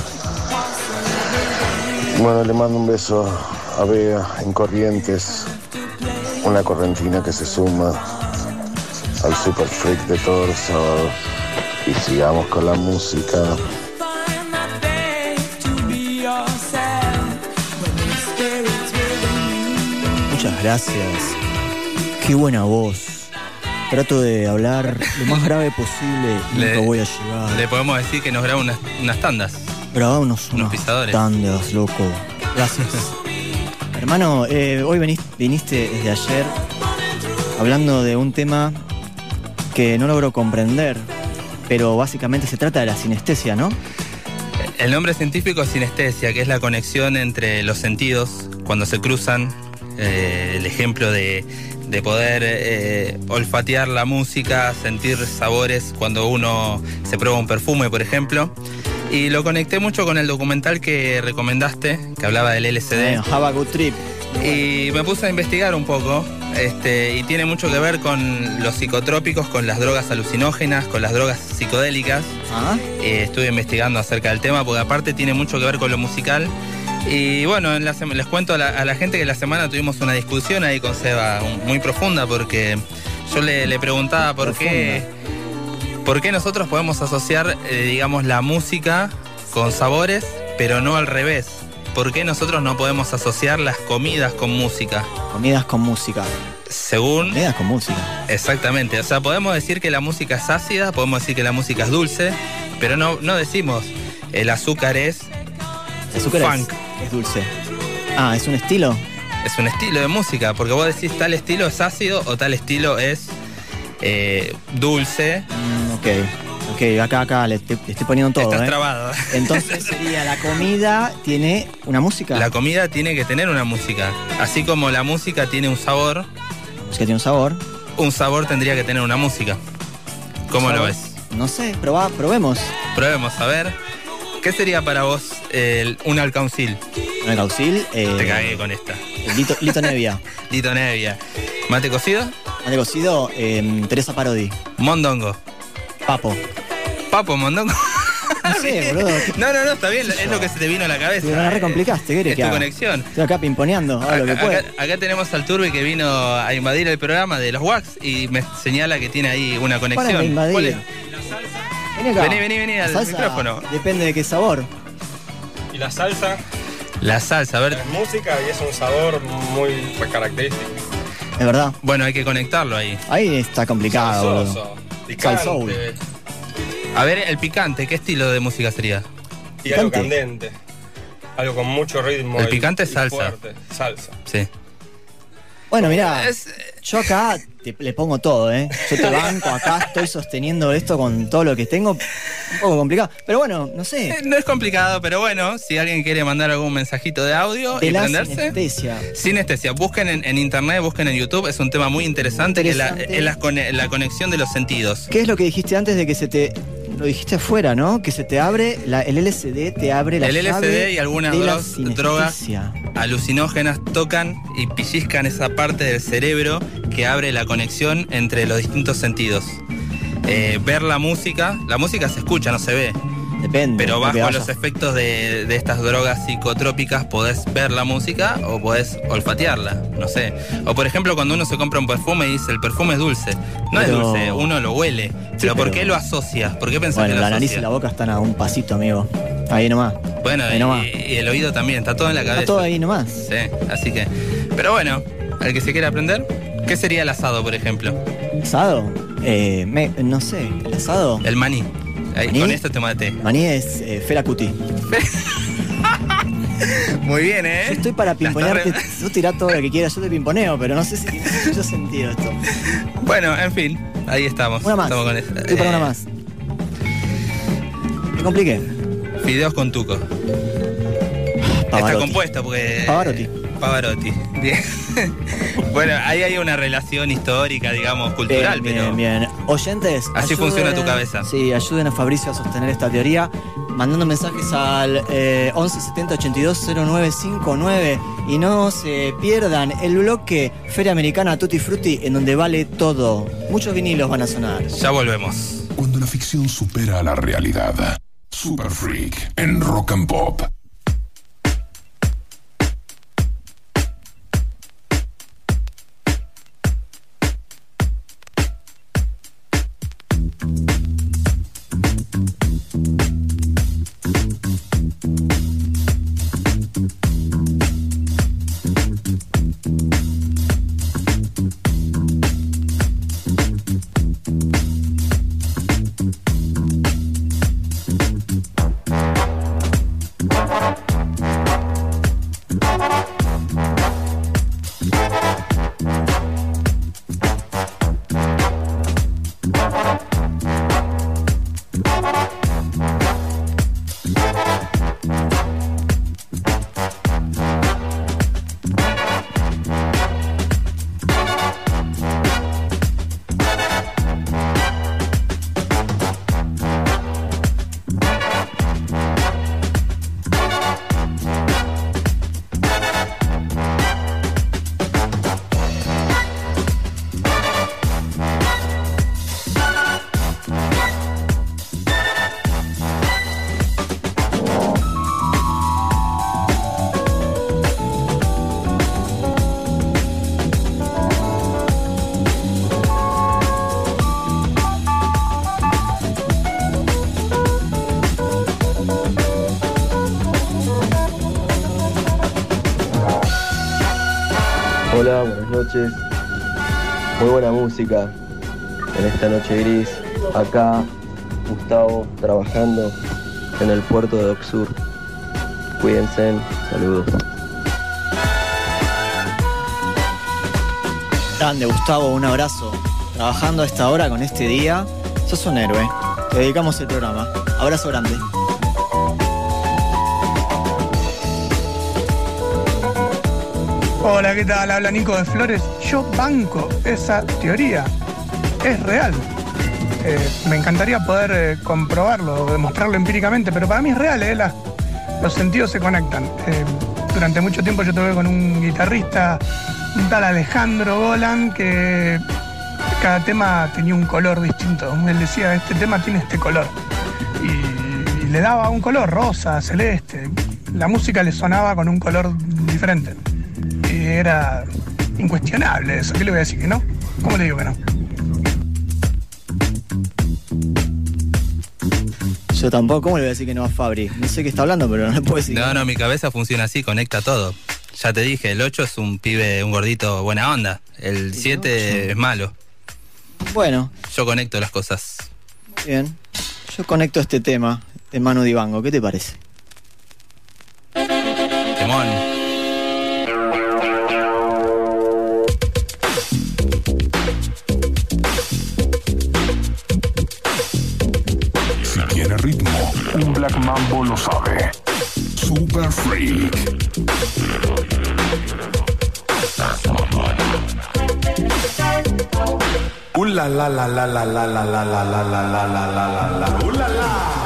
Bueno, le mando un beso a Bea en Corrientes, una correntina que se suma al Super Freak de todos los sábados. Y sigamos con la música. Muchas gracias. Qué buena voz. Trato de hablar lo más grave posible y Le- nunca voy a llegar. Le podemos decir que nos graba unas, unas tandas. Grabá unos, unos pisadores. tandas, loco. Gracias. Hermano, eh, hoy viniste desde ayer hablando de un tema que no logro comprender, pero básicamente se trata de la sinestesia, ¿no? El nombre científico es sinestesia, que es la conexión entre los sentidos cuando se cruzan. Eh, el ejemplo de, de poder eh, olfatear la música, sentir sabores cuando uno se prueba un perfume, por ejemplo. Y lo conecté mucho con el documental que recomendaste, que hablaba del LSD. Eh, have a good trip. Y me puse a investigar un poco, este, y tiene mucho que ver con los psicotrópicos, con las drogas alucinógenas, con las drogas psicodélicas. Ah, Eh, estuve investigando acerca del tema, porque aparte tiene mucho que ver con lo musical. Y bueno, en la les cuento a la, a la gente que la semana tuvimos una discusión ahí con Seba muy profunda, porque yo le, le preguntaba por qué, por qué nosotros podemos asociar, eh, digamos, la música con sabores, pero no al revés. ¿Por qué nosotros no podemos asociar las comidas con música? comidas con música. Según Comidas con música. Exactamente, o sea, podemos decir que la música es ácida, podemos decir que la música es dulce, pero no, no decimos el azúcar es, El azúcar Funk. Es, es dulce. Ah, ¿es un estilo? es un estilo de música, porque vos decís tal estilo es ácido o tal estilo es eh, dulce. Mm, ok. Ok, acá, acá le estoy, le estoy poniendo todo, Estás ¿eh? trabado. Entonces <laughs> sería la comida tiene una música. La comida tiene que tener una música, así como la música tiene un sabor, La música tiene un sabor. un sabor tendría que tener una música. ¿Cómo lo ves? No sé, probá, probemos. Probemos a ver. ¿Qué sería para vos el- un alcaucil? Un caucil. Eh, Te cagué con esta. Lito, Lito Nevia. <laughs> Lito Nevia. ¿Mate cocido? Mate cocido, eh, Teresa Parodi. Mondongo. Papo. Papo, mondongo. No sé, <laughs> boludo. No, no, no, está bien, es lo que se te vino a la cabeza. Te la recomplicaste, ¿qué querés Es que tu conexión. Estoy acá pimponeando, lo que Acá, puedo. acá- acá tenemos al Turbi que vino a invadir el programa de los Wax y me señala que tiene ahí una Para conexión. invadir. Vení acá. Vení, vení, vení La al salsa micrófono. Depende de qué sabor. Y la salsa La salsa, a ver. es música y es un sabor muy característico. Es verdad. Bueno, hay que conectarlo ahí. Ahí está complicado. Salsoso, picante. A ver, el picante, ¿qué estilo de música sería? y algo Picante. candente. Algo con mucho ritmo. El y- picante es salsa. fuerte. Salsa. Sí. Bueno, mirá, Es- yo acá te- le pongo todo, ¿eh? Yo te banco, acá estoy sosteniendo esto con todo lo que tengo. Un poco complicado. Pero bueno, no sé. eh, no es complicado, pero bueno, si alguien quiere mandar algún mensajito de audio De y la prenderse. sinestesia. Sinestesia, busquen en, en internet, busquen en YouTube, es un tema muy interesante, que es la, Interesante. es la cone- la conexión de los sentidos. ¿Qué es lo que dijiste antes de que se te. Lo dijiste afuera, ¿no? Que se te abre. La, el LSD te abre la El LSD y algunas drogas alucinógenas tocan y pellizcan esa parte del cerebro que abre la conexión entre los distintos sentidos. Eh, ver la música, la música se escucha, no se ve, Depende. pero bajo los efectos de, de estas drogas psicotrópicas podés ver la música o podés olfatearla, no sé. O por ejemplo cuando uno se compra un perfume y dice el perfume es dulce. No es dulce, uno lo huele. pero, ¿por qué lo asocias? ¿Por qué pensás Bueno, que lo la nariz y la boca están a un pasito, amigo. Ahí nomás. Bueno, Ahí y, nomás. y el oído también, está todo en la cabeza. Está todo ahí nomás. Sí, así que. Pero bueno, al que se quiera aprender, ¿qué sería el asado, por ejemplo? ¿Asado? Eh, me- no sé, ¿el asado? El maní. Ahí, ¿Maní? Con esto te maté. Maní es eh, Fela Cuti. <laughs> Muy bien, ¿eh? Yo estoy para pimponearte. Tú tirá todo lo que quieras, yo te pimponeo, pero no sé si tiene mucho sentido esto. Bueno, en fin, ahí estamos. Una más. Estamos con esta. Estoy para Eh, una más. Me compliqué. Fideos con tuco. Está compuesto porque. Pavarotti. Pavarotti. Bien. <laughs> bueno, ahí hay una relación histórica, digamos, cultural, bien, pero. bien, bien. Oyentes. Así funciona tu cabeza. Sí, ayuden a Fabricio a sostener esta teoría. Mandando mensajes al eh, 11 70 82 0959 y no se pierdan el bloque Feria Americana Tutti Frutti en donde vale todo. Muchos vinilos van a sonar. Ya volvemos. Cuando la ficción supera a la realidad. Super Freak en Rock and Pop. Noches. Muy buena música en esta noche gris. Acá, Gustavo, trabajando en el puerto de Oxur. Cuídense, saludos. Grande, Gustavo, un abrazo. Trabajando a esta hora con este día. Sos un héroe. Te dedicamos el programa. Abrazo grande. Hola, ¿qué tal? Habla Nico de Flores. Yo banco esa teoría. Es real. Eh, me encantaría poder eh, comprobarlo, demostrarlo empíricamente, pero para mí es real, ¿eh? Las- los sentidos se conectan. Eh, durante mucho tiempo yo toqué con un guitarrista, un tal Alejandro Golan, que cada tema tenía un color distinto. Él decía, este tema tiene este color. Y, y le daba un color rosa, celeste. La música le sonaba con un color diferente. Era incuestionable eso. ¿Qué le voy a decir que no? ¿Cómo le digo que no? Yo tampoco, ¿cómo le voy a decir que no a Fabri? No sé qué está hablando, pero no le puedo decir. No, no, mi cabeza funciona así, conecta todo. Ya te dije, el 8 es un pibe, un gordito buena onda. El 7 es malo. Bueno, Yo conecto las cosas. bien. Yo conecto este tema de Manu Dibango. ¿Qué te parece? Temón. Black Mambo lo sabe. Super Freak. La la la la la la la la la la la la la la la.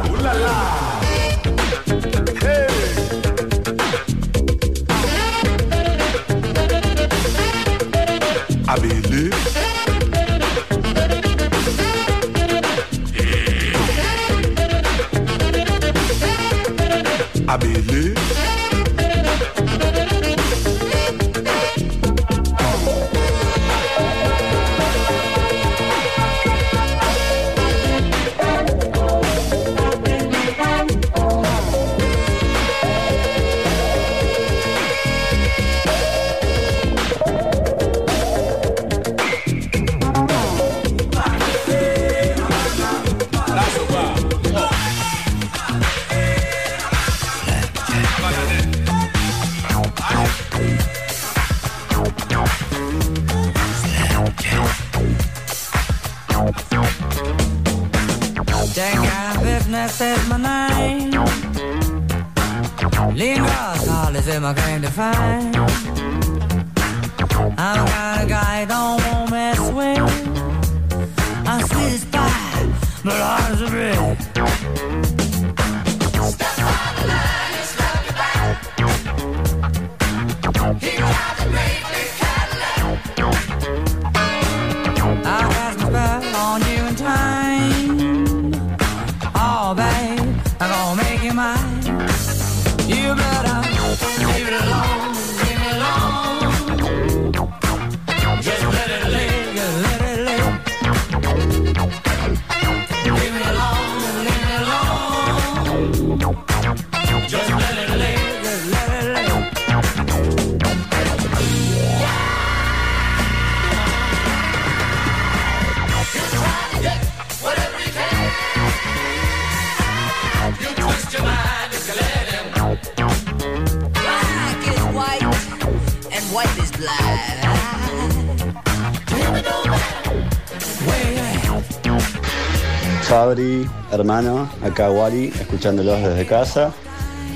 Hermano, acá Wally, escuchándolos desde casa.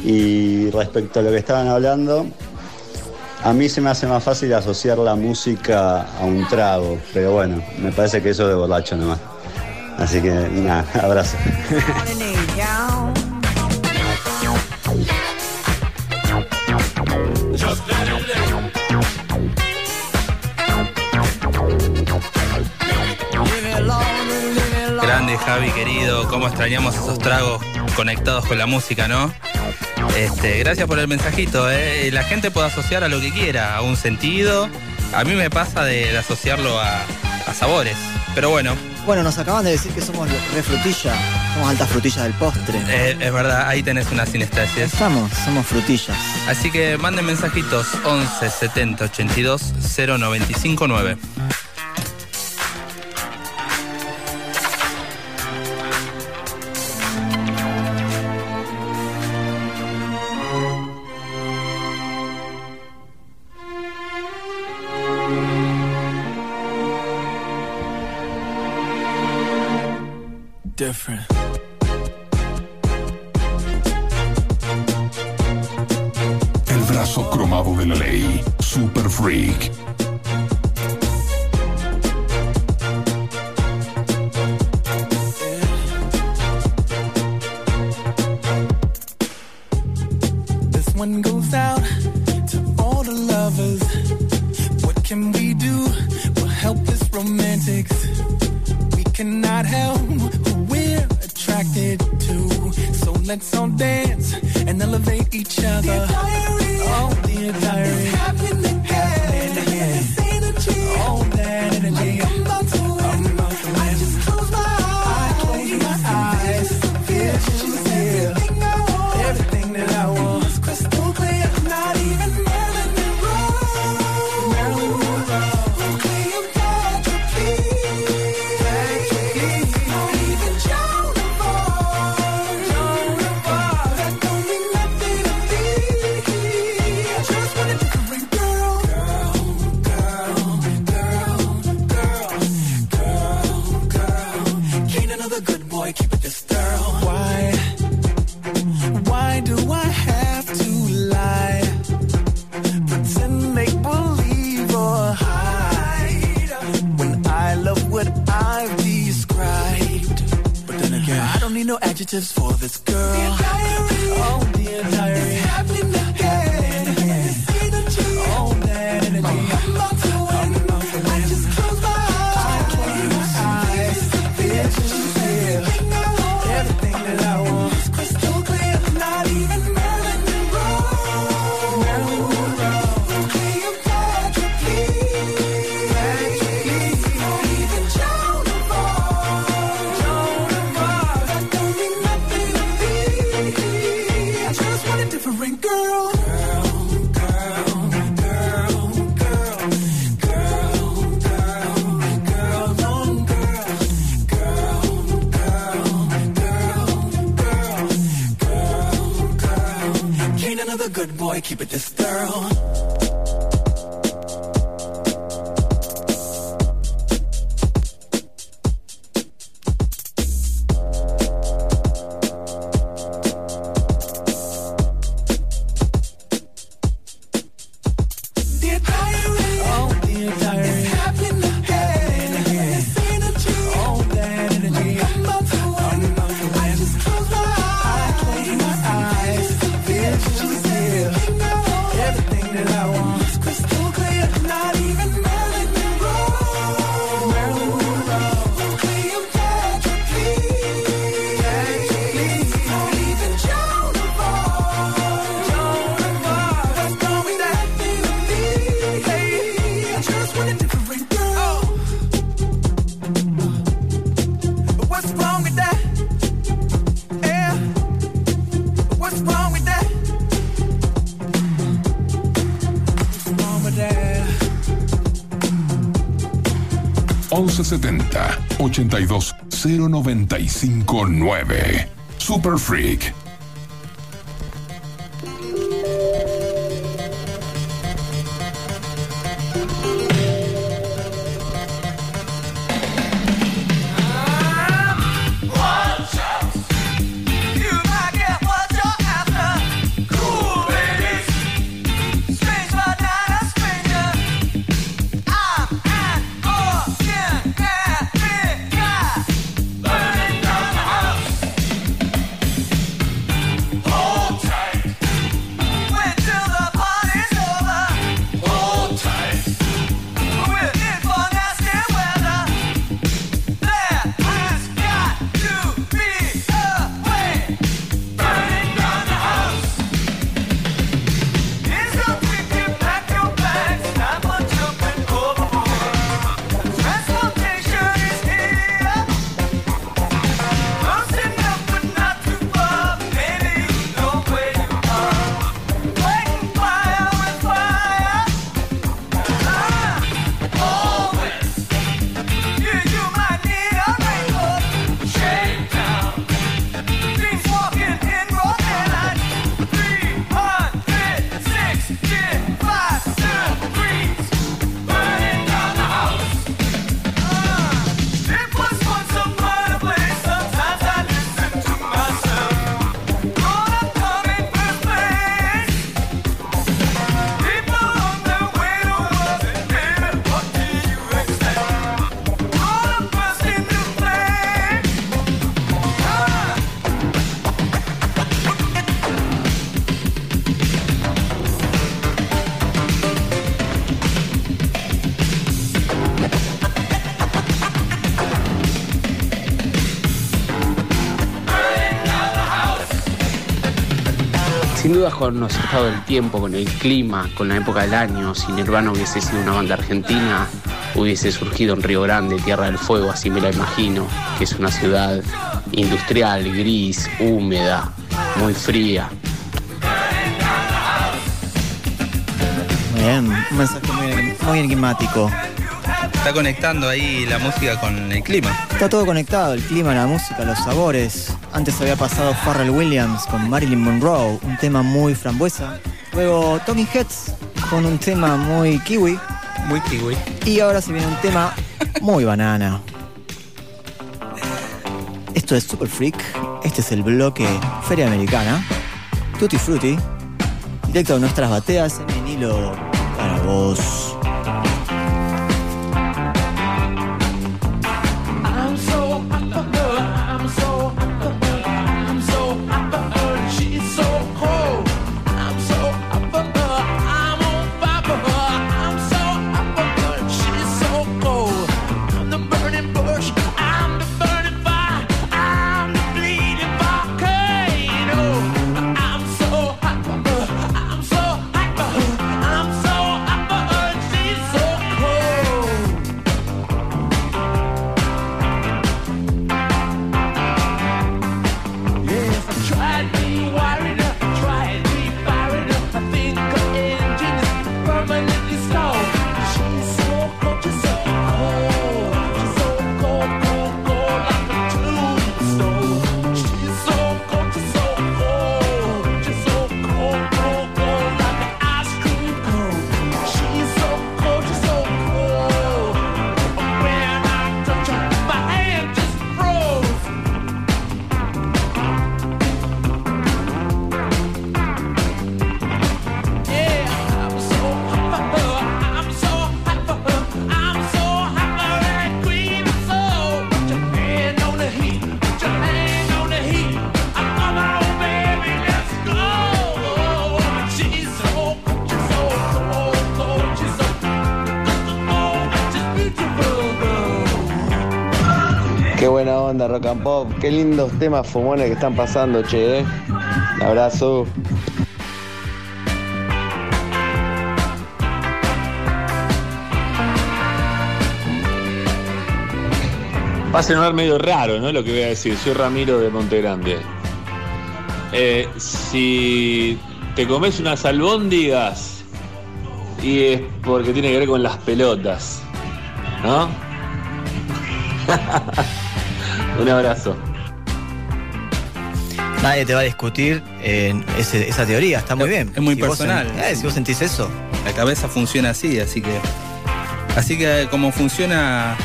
Y respecto a lo que estaban hablando, a mí se me hace más fácil asociar la música a un trago, pero bueno, me parece que eso es de borracho nomás. Así que nada, <laughs> abrazo. cómo extrañamos esos tragos conectados con la música, ¿no? Este, gracias por el mensajito. Eh. La gente puede asociar a lo que quiera, a un sentido. A mí me pasa de, asociarlo a, sabores. Pero bueno. Bueno, nos acaban de decir que somos re frutilla. Somos altas frutillas del postre. Eh, es verdad, ahí tenés una sinestesia. Estamos, somos frutillas. Así que manden mensajitos 11 70 82 095 we do? We're helpless romantics. We cannot help who we're attracted to. So let's all dance and elevate each other. Oh, dear diary. initiatives for this girl. 1170 82 0959. Super Freak. Con los estados del tiempo, con el clima, con la época del año, si Nirvana hubiese sido una banda argentina, hubiese surgido en Río Grande, Tierra del Fuego, así me la imagino, que es una ciudad industrial, gris, húmeda, muy fría. Muy bien, un mensaje muy, muy enigmático. Está conectando ahí la música con el clima. Está todo conectado, el clima, la música, los sabores. Antes había pasado Pharrell Williams con Marilyn Monroe, un tema muy frambuesa. Luego Talking Heads con un tema muy kiwi. Muy kiwi. Y ahora se viene un tema muy banana. Esto es Super Freak. Este es el bloque Feria Americana. Tutti Frutti. Directo de nuestras bateas en vinilo para vos. Rock. Qué lindos temas fumones que están pasando, che. ¿eh? Un abrazo. Va a sonar medio raro, ¿no? Lo que voy a decir. Soy Ramiro de Monte Grande. Eh, si te comes unas albóndigas y es porque tiene que ver con las pelotas, ¿no? <laughs> Un abrazo. Nadie te va a discutir en ese- esa teoría, está muy bien. Es muy Si vos personal. sen- eh, si vos sentís eso. La cabeza funciona así, así que. Así que como funciona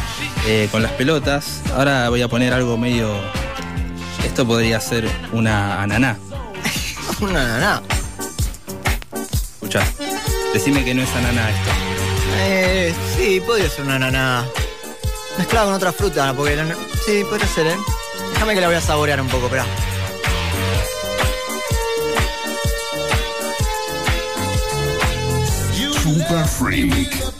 eh, con las pelotas, ahora voy a poner algo medio. Esto podría ser una ananá. <laughs> una ananá. Escuchá. Decime que no es ananá esto. Eh, sí, podría ser una ananá. Mezclada con otra fruta, porque sí, podría ser, ¿eh? Déjame que la voy a saborear un poco, espera. Super Freak.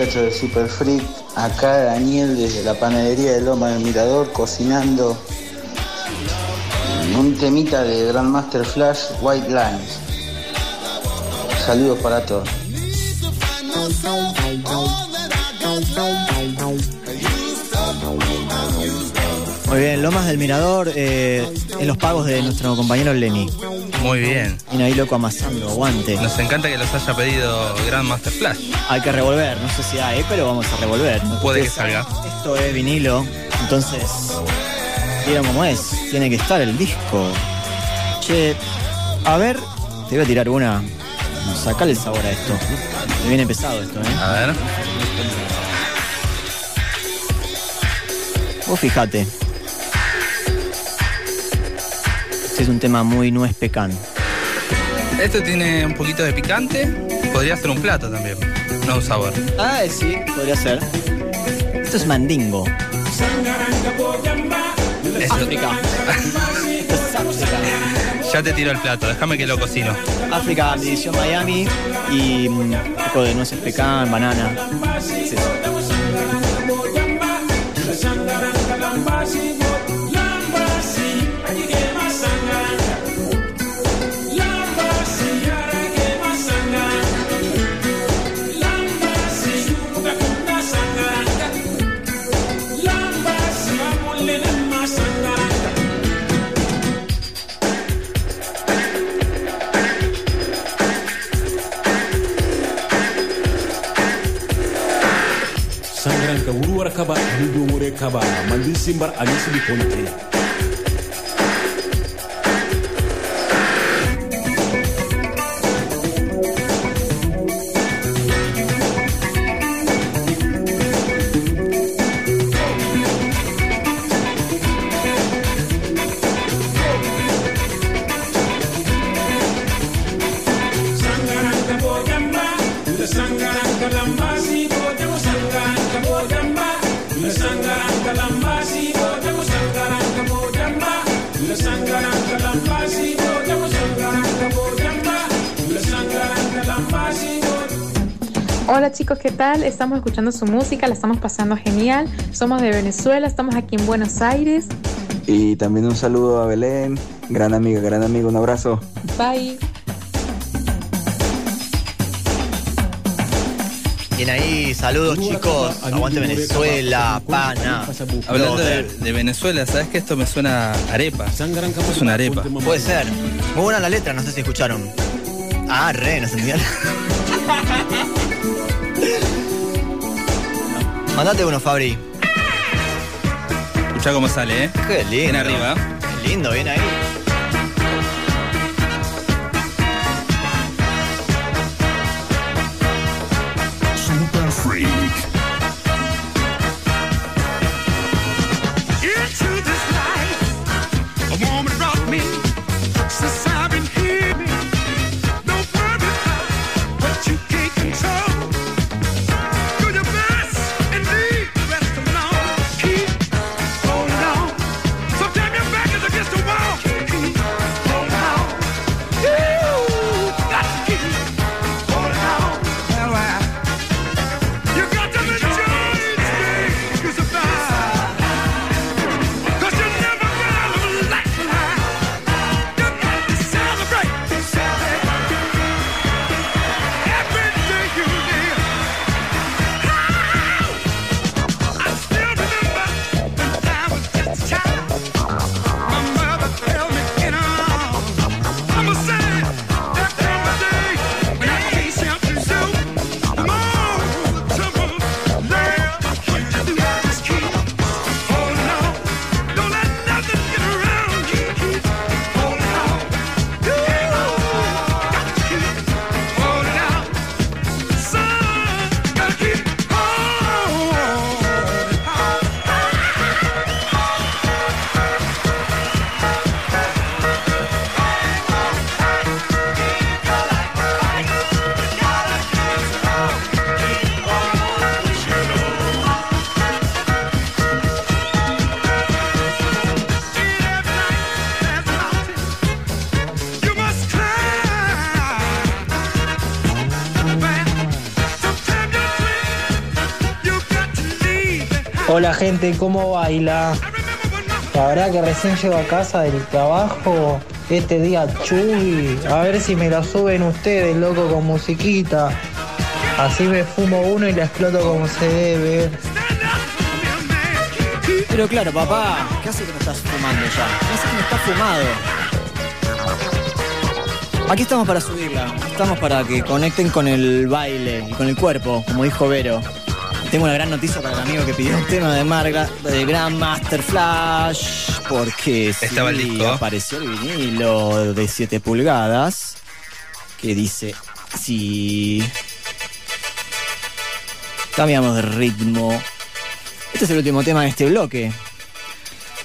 Muchachos de Super Freak? Acá Daniel desde la panadería de Loma del Mirador cocinando un temita de Grandmaster Flash White Lines. Saludos para todos. Muy bien, Lomas del Mirador, eh, en los pagos de nuestro compañero Lenny. Muy bien. Y ahí loco amasando, aguante. Nos encanta que los haya pedido Grandmaster Flash. Hay que revolver, no sé si hay, pero vamos a revolver. Puede que salga. Esto es vinilo, entonces, vieron cómo es, tiene que estar el disco. Che, a ver, te voy a tirar una. Sacale el sabor a esto. Me viene pesado esto, ¿eh? A ver. Vos fijate. Este es un tema muy no es pecan. Esto tiene un poquito de picante. Podría ser un plato también. No un sabor. Ah, sí, podría ser. Esto es mandingo. África. <laughs> Ya te tiro el plato, déjame que lo cocino. África, división Miami y mm, un poco de nueces pecan, banana. Es eso. kaba ani don wɛrɛ kaba. Manden senbari ani sibi chicos, ¿qué tal? Estamos escuchando su música, la estamos pasando genial. Somos de Venezuela, estamos aquí en Buenos Aires. Y también un saludo a Belén, gran amiga, gran amigo, un abrazo. Bye. Bien ahí, saludos chicos. Aguante Venezuela, pana. Hablando de, Venezuela, ¿sabes que esto me suena a arepa? Es una arepa. Puede ser. Muy buena la letra, no sé si escucharon. Ah, re, no se entendía. <laughs> Mandate uno, Fabri. Escucha cómo sale, ¿eh? Qué lindo. Bien arriba. Qué lindo, bien ahí. Hola gente, ¿cómo baila? La verdad que recién llego a casa del trabajo este día chuy. A ver si me lo suben ustedes, loco, con musiquita. Así me fumo uno y la exploto como se debe. Pero claro, papá, ¿qué hace que no estás fumando ya? ¿Qué hace que no estás fumado? Aquí estamos para subirla. Estamos para que conecten con el baile y con el cuerpo, como dijo Vero. Tengo una gran noticia para el amigo que pidió un tema de Marga, de Grandmaster Flash, porque sí, Estaba el disco. apareció el vinilo de 7 pulgadas que dice así. Cambiamos de ritmo. Este es el último tema de este bloque.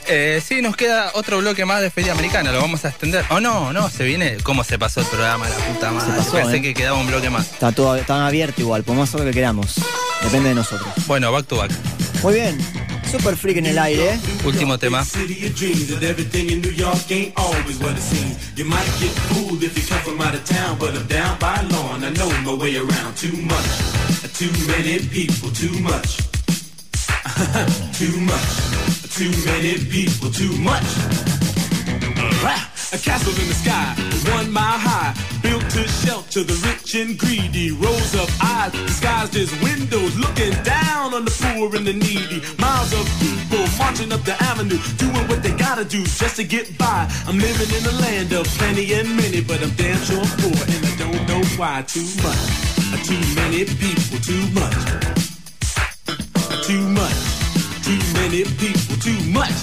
Eh, sí, nos queda otro bloque más de Feria Americana, lo vamos a extender. Oh, no, no, se viene. ¿Cómo se pasó el programa? La puta madre. pasó, Pensé eh. que quedaba un bloque más. Está todo tan abierto igual, podemos hacer lo que queramos. Depende de nosotros. Bueno, back to back. Muy bien. Super freak en el aire. Último tema. Many people, too much, too much, too many people, too much. <laughs> A castle in the sky, one mile high, built to shelter the rich and greedy. Rows of eyes disguised as windows, looking down on the poor and the needy. Miles of people marching up the avenue, doing what they gotta do just to get by. I'm living in a land of plenty and many, but I'm damn sure poor, and I don't know why. Too much, too many people, too much, too much, too many people, too much.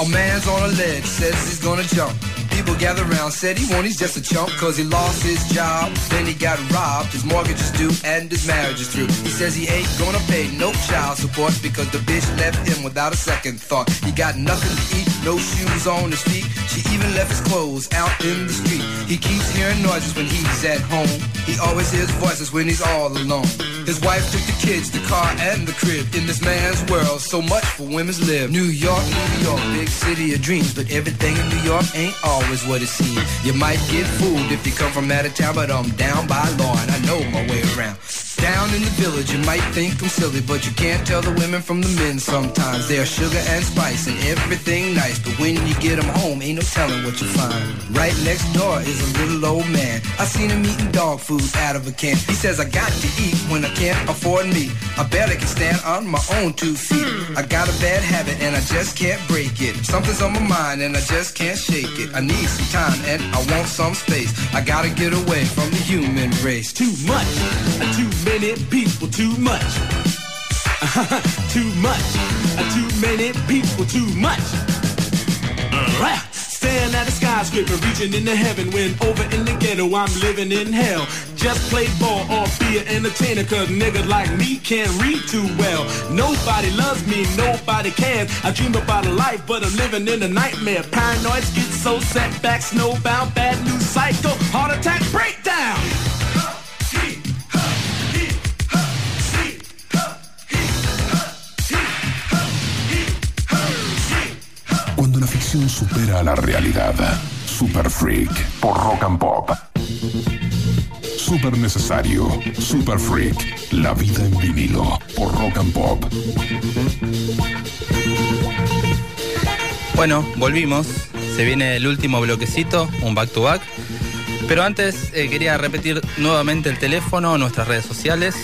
A man's on a ledge, says he's gonna jump. People gather around, said he won't, he's just a chump, cause he lost his job. Then he got robbed, his mortgage is due, and his marriage is through. He says he ain't gonna pay no child support because the bitch left him without a second thought. He got nothing to eat, no shoes on his feet. She even left his clothes out in the street. He keeps hearing noises when he's at home. He always hears voices when he's all alone. His wife took the kids, the car, and the crib. In this man's world, so much for women's live. New York, New York, big city of dreams. But everything in New York ain't always what it seems. You might get fooled if you come from out of town, but I'm down by law and I know my way around. Down in the village, you might think I'm silly, but you can't tell the women from the men sometimes. They're sugar and spice and everything nice, but when you get them home, ain't no telling what you find. Right next door is a little old man. I seen him eating dog food out of a can. He says, I got to eat when I can't afford meat. I barely can stand on my own two feet. I got a bad habit and I just can't break it. Something's on my mind and I just can't shake it. I need some time and I want some space. I gotta get away from the human race. Too much, too many people, too much. <laughs> too much, too many people, too much. Staring at a skyscraper, reaching into heaven when over in the ghetto I'm living in hell. Just play ball or be an entertainer, cause niggas like me can't read too well. Nobody loves me, nobody cares. I dream about a life, but I'm living in a nightmare. Paranoid, schizo, setbacks, snowbound, bad news cycle, heart attack, breakdown. Supera a la realidad. Super Freak por Rock and Pop. Super necesario. Super Freak. La vida en vinilo por Rock and Pop. Bueno, volvimos. Se viene el último bloquecito, un back to back. Pero antes eh, quería repetir nuevamente el teléfono, nuestras redes sociales.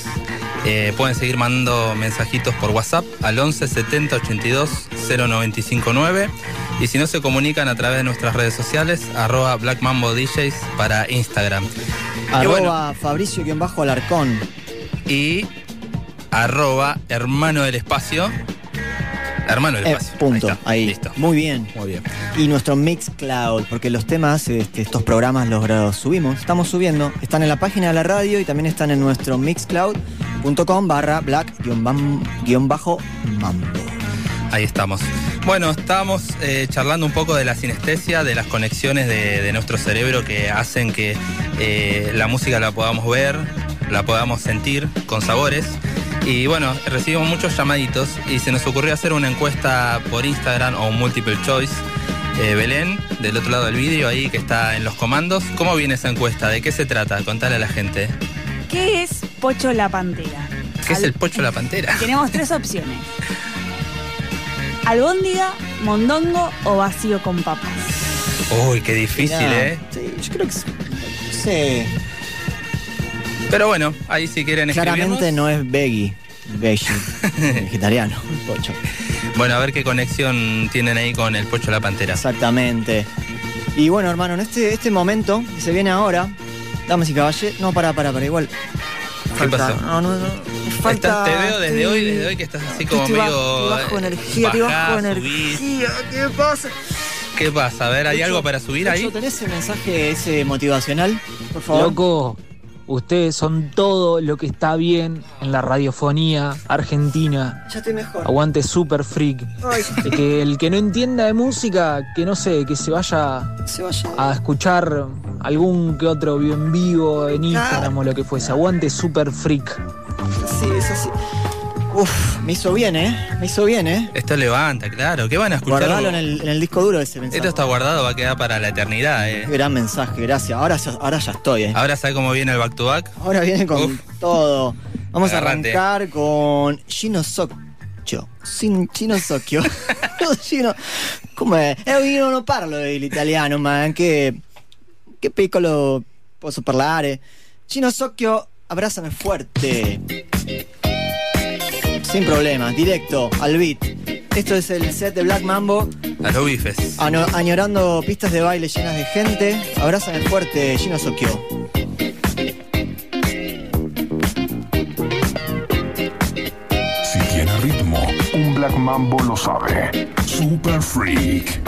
Eh, pueden seguir mandando mensajitos por WhatsApp al 11 70 82 0959. Y si no se comunican a través de nuestras redes sociales, arroba Black Mambo DJs para Instagram. Arroba bueno, Fabricio-Alarcón. y arroba hermano del espacio. Hermano del Eh, espacio. punto. está, Ahí. Listo. Muy bien. Muy bien. Y nuestro Mixcloud, porque los temas, este, estos programas los subimos, estamos subiendo. Están en la página de la radio y también están en nuestro mixcloud.com barra black-mambo. Ahí estamos. Bueno, estábamos eh, charlando un poco de la sinestesia, de las conexiones de, de nuestro cerebro que hacen que eh, la música la podamos ver, la podamos sentir con sabores. Y bueno, recibimos muchos llamaditos y se nos ocurrió hacer una encuesta por Instagram o un multiple choice. Eh, Belén, del otro lado del vídeo, ahí que está en los comandos. ¿Cómo viene esa encuesta? ¿De qué se trata? Contale a la gente. ¿Qué es Pocho la Pantera? ¿Qué es el pocho la pantera? <laughs> Tenemos tres opciones. Albóndiga, mondongo o vacío con papas. Uy, qué difícil, Mirá, ¿eh? Sí, yo creo que es- sí. Pero bueno, ahí si quieren. Claramente no es veggie, veggie, <laughs> vegetariano, pocho. Bueno, a ver qué conexión tienen ahí con el pocho de la pantera. Exactamente. Y bueno, hermano, en este, este momento que se viene ahora, damas y caballeros, no, para, para, para, igual. ¿Qué pasó? No, no, no. Falta, Estás- te veo desde estoy- hoy, desde hoy que estás así como bajo, medio. estoy bajo eh, energía, bajo energía. ¿Qué pasa? ¿Qué pasa? A ver, ¿hay algo para subir ahí? ¿Tenés el mensaje ese motivacional? Por favor. Loco, ustedes son todo lo que está bien en la radiofonía argentina. Ya estoy mejor. Aguante super freak. Ay, Y que el que no entienda de música, que no sé, que se vaya, se vaya. a escuchar algún que otro en vivo en Instagram o lo que fuese. Aguante super freak. Sí, es así. Uf, me hizo bien, ¿eh? Me hizo bien, ¿eh? Esto levanta, claro. ¿Qué van a escuchar? Guardalo en el, en el disco duro ese mensaje. Esto está guardado, va a quedar para la eternidad, eh. Gran mensaje, gracias. Ahora, ya- ahora ya estoy, ¿eh? Ahora sabe cómo viene el back to back. Ahora viene con Uf. todo. Vamos a arrancar con Shino Socchio. Sin Shino Socchio. <laughs> <laughs> Shino. Come? Eh, io non parlo l'italiano, ma anche. Che piccolo posso parlare. Shino Socchio, abrázame fuerte. Sin problema, directo, al beat. Esto es el set de Black Mambo. A los bifes. Ano- añorando pistas de baile llenas de gente. Abrázame fuerte, Shino Socchio. Si tiene ritmo, un Black Mambo lo sabe. Super Freak.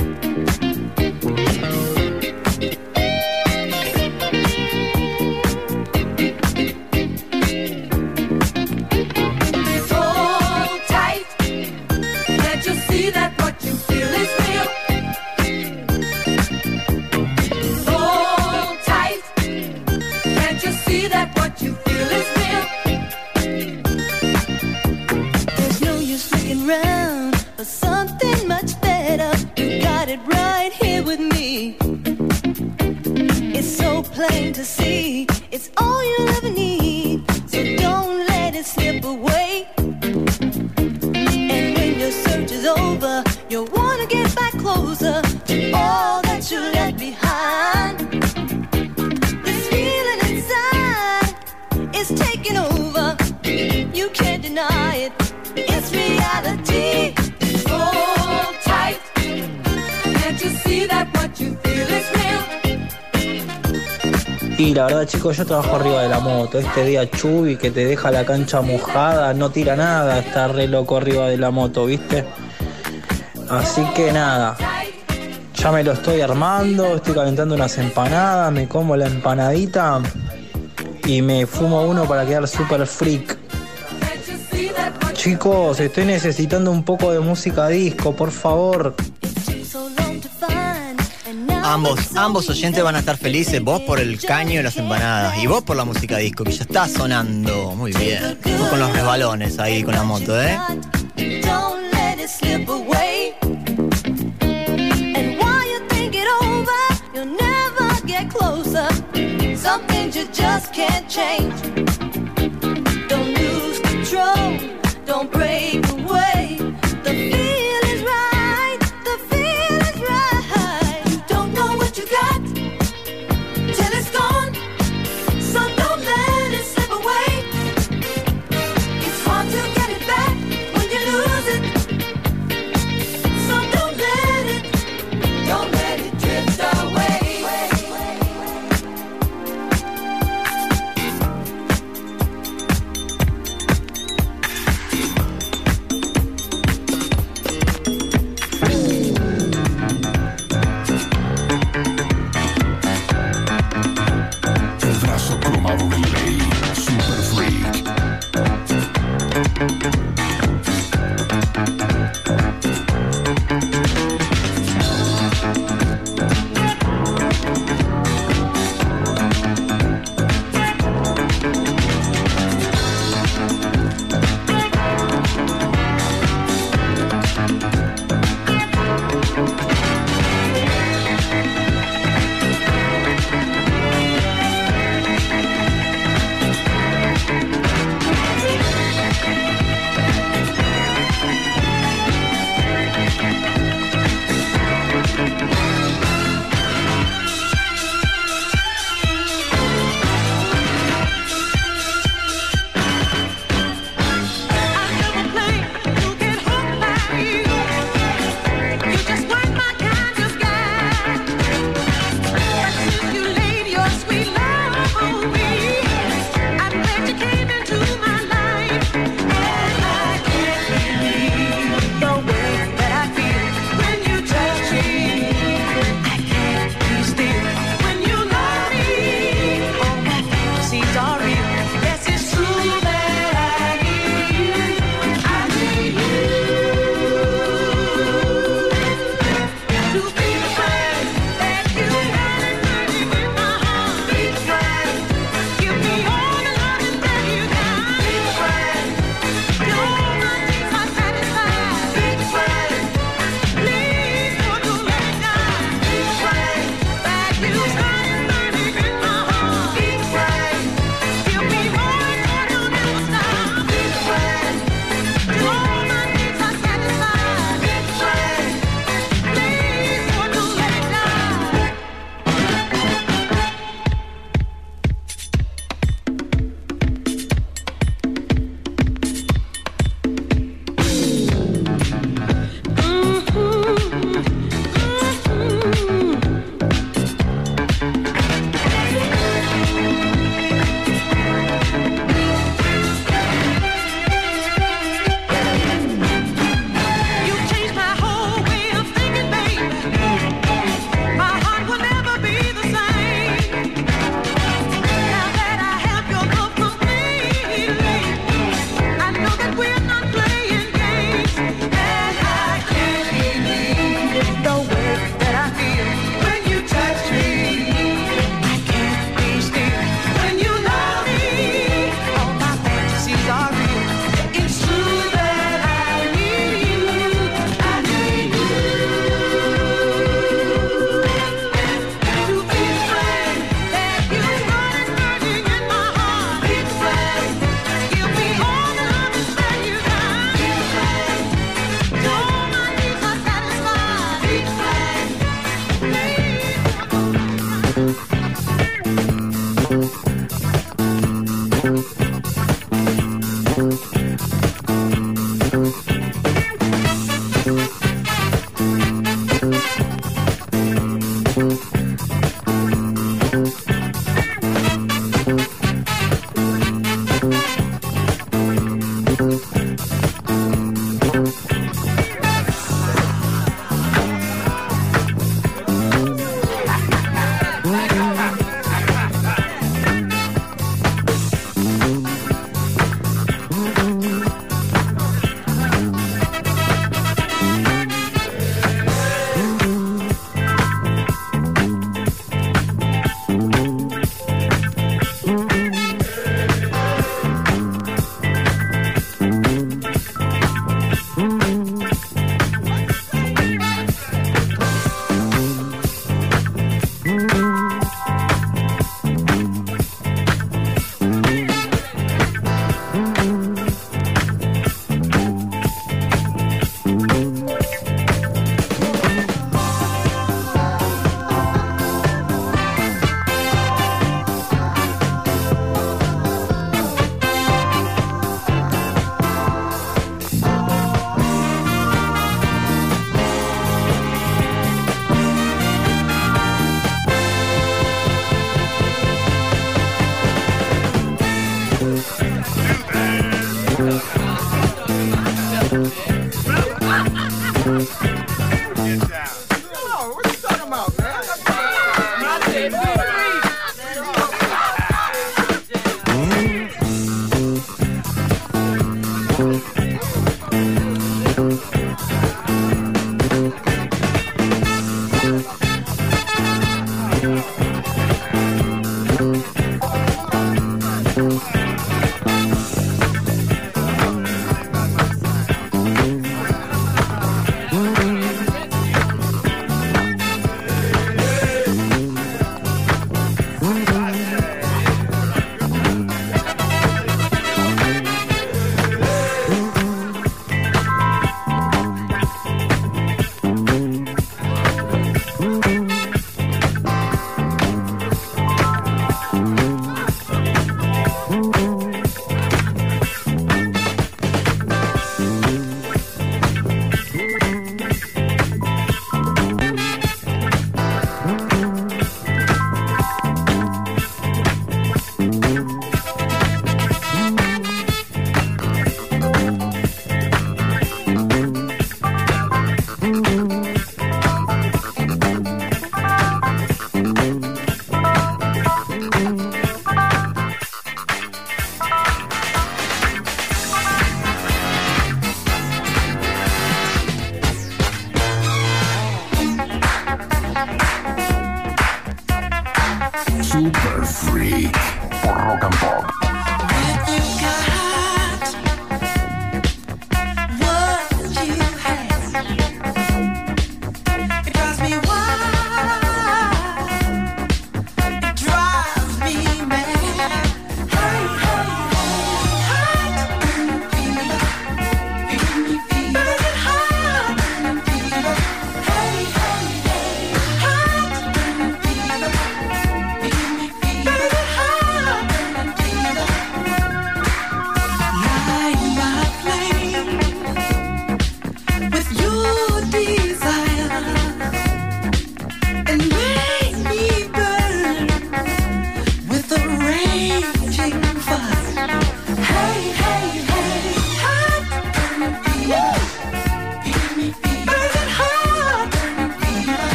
to see. It's all you'll ever need. So don't let it slip away. And when your search is over, you'll wanna get back closer to all that you left behind. This feeling inside is taking over. You can't deny it. Y la verdad chicos, yo trabajo arriba de la moto. Este día Chubi que te deja la cancha mojada, no tira nada, está re loco arriba de la moto, ¿viste? Así que nada, ya me lo estoy armando, estoy calentando unas empanadas, me como la empanadita y me fumo uno para quedar super freak. Chicos, estoy necesitando un poco de música disco, por favor. Ambos, ambos oyentes van a estar felices, vos por el caño y las empanadas, y vos por la música disco, que ya está sonando. Muy bien. Vos con los resbalones ahí con la moto, ¿eh? Don't break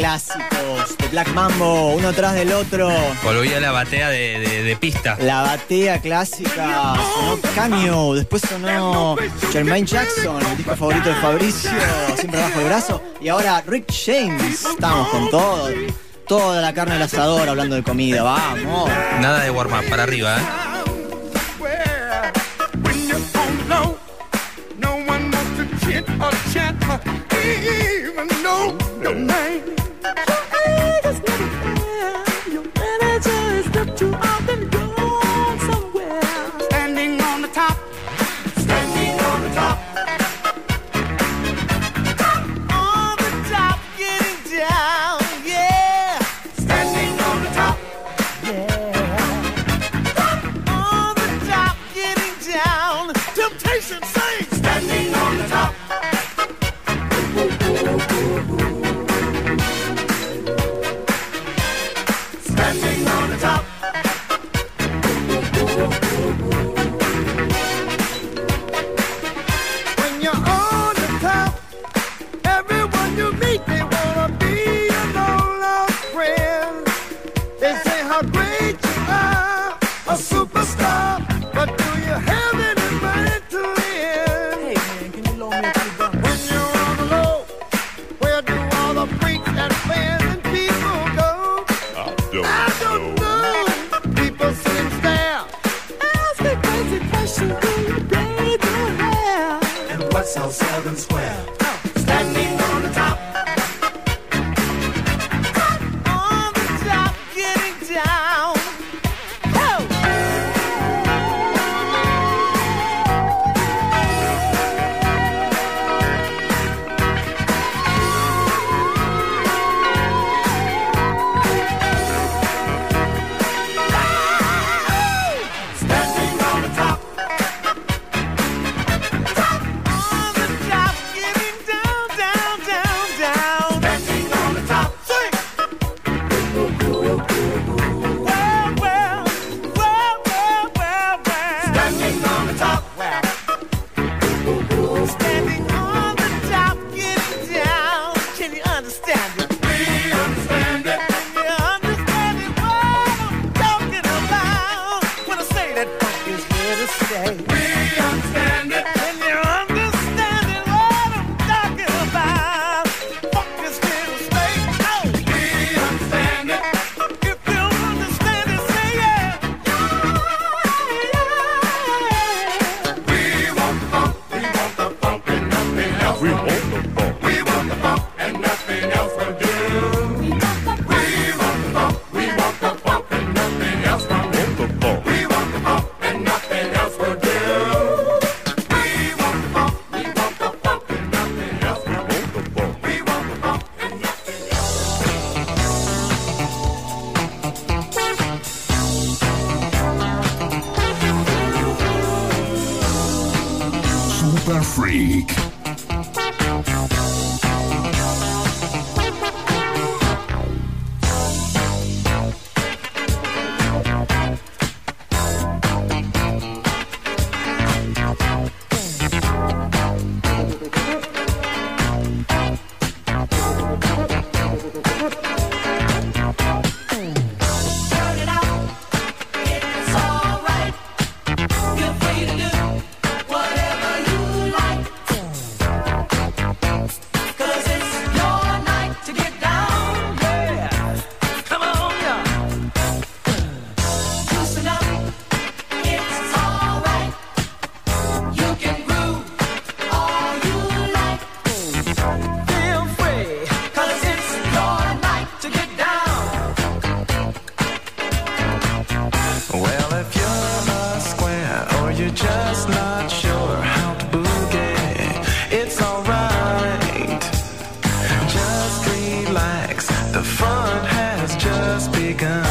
clásicos de Black Mambo, uno tras del otro. Volvía la batea de, de, pista. La batea clásica. Sonó Caño, después sonó Jermaine Jackson, el disco favorito de Fabricio, siempre bajo el brazo. Y ahora Rick James. Estamos con todo. Toda la carne al asador hablando de comida, vamos. Nada de warm up, para arriba, ¿eh? Begun.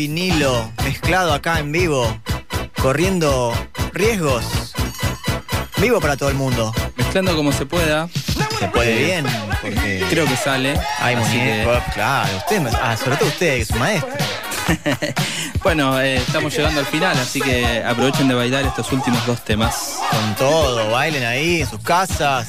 Vinilo mezclado acá en vivo, corriendo riesgos. Vivo para todo el mundo. Mezclando como se pueda. Se puede bien, porque Creo que sale. hay así que- muñecos, claro. Usted, ah, sobre todo usted, que es un maestro. <laughs> Bueno, eh, estamos llegando al final, así que aprovechen de bailar estos últimos dos temas. Con todo, bailen ahí en sus casas.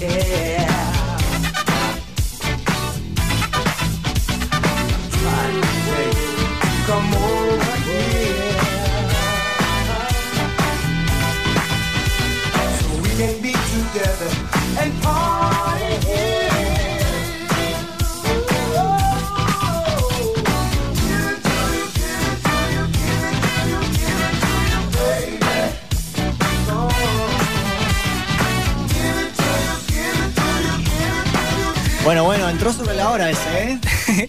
Yeah. Entró sobre la hora ese, ¿eh?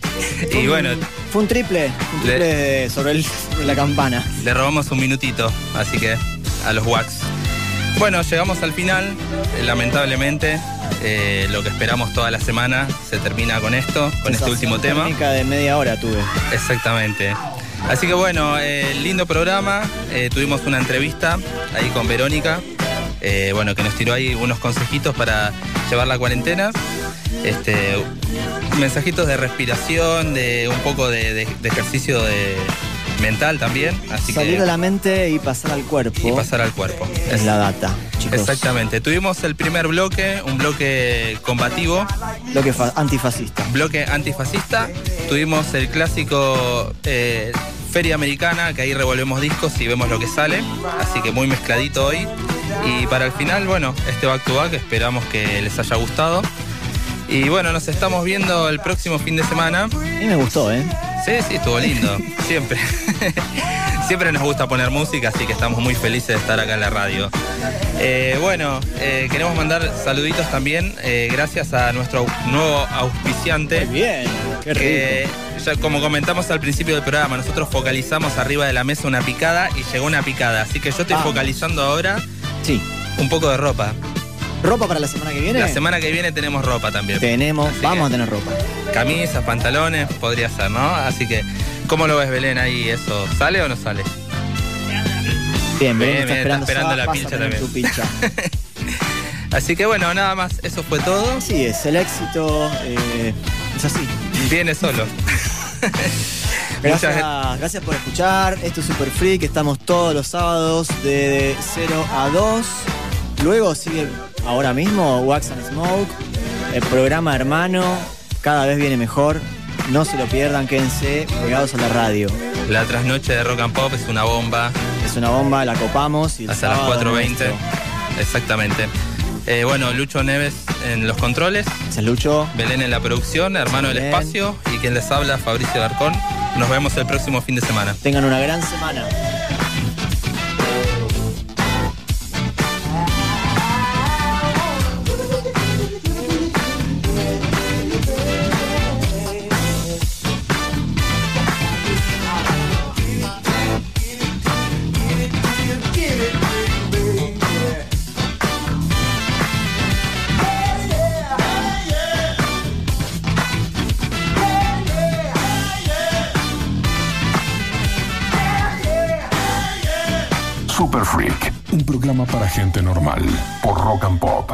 <laughs> Y bueno, Fue un triple, un Le- triple sobre, el- sobre la campana. le robamos un minutito, así que a los wax. Bueno, llegamos al final, eh, lamentablemente. eh, lo que esperamos toda la semana se termina con esto, con este último tema. de media hora tuve. Exactamente. Así que bueno, eh, lindo programa. eh, tuvimos una entrevista ahí con Verónica, eh, bueno, que nos tiró ahí unos consejitos para llevar la cuarentena. Este, mensajitos de respiración, de un poco de, de- de ejercicio de mental también. Así Salir que de la mente y pasar al cuerpo. y pasar al cuerpo. Es la data, chicos. Exactamente. Tuvimos el primer bloque, un bloque combativo, Bloque fa- antifascista. bloque antifascista. Tuvimos el clásico eh, Feria Americana, que ahí revolvemos discos y vemos lo que sale. Así que muy mezcladito hoy. Y para el final, bueno, este back to back, esperamos que les haya gustado. Y bueno, nos estamos viendo el próximo fin de semana. Mí me gustó, ¿eh? Sí, sí, estuvo lindo, <laughs> siempre. <laughs> siempre nos gusta poner música, así que estamos muy felices de estar acá en la radio. Eh, bueno, eh, queremos mandar saluditos también, eh, gracias a nuestro nuevo auspiciante. bien, qué que ya como comentamos al principio del programa, nosotros focalizamos arriba de la mesa una picada y llegó una picada. Así que yo estoy focalizando ahora Sí. un poco de ropa. ¿Ropa para la semana que viene? La semana que viene tenemos ropa también. Tenemos, Así vamos a tener ropa. Camisas, pantalones, podría ser, ¿no? Así que, ¿cómo lo ves, Belén, ahí? ¿Eso sale o no sale? Bien, Belén Bien, está esperando, está esperando la pincha también. tu pincha. <laughs> Así que bueno, nada más, eso fue todo. Así es, el éxito eh, es así. Viene solo. <laughs> Gracias, gracias por escuchar. Esto es Super Freak. Estamos todos los sábados de 0 a 2. Luego sigue ahora mismo Wax and Smoke, el programa hermano. Cada vez viene mejor. No se lo pierdan, quédense pegados a la radio. La trasnoche de Rock and Pop es una bomba. Es una bomba, la copamos y Hasta las sábado 4.20. nuestro. Exactamente. Eh, bueno, Lucho Neves en los controles. Gracias, Lucho. Belén en la producción, hermano del espacio. Y quien les habla, Fabricio Darcón. Nos vemos el próximo fin de semana. Tengan una gran semana. Para gente normal por Rock and Pop.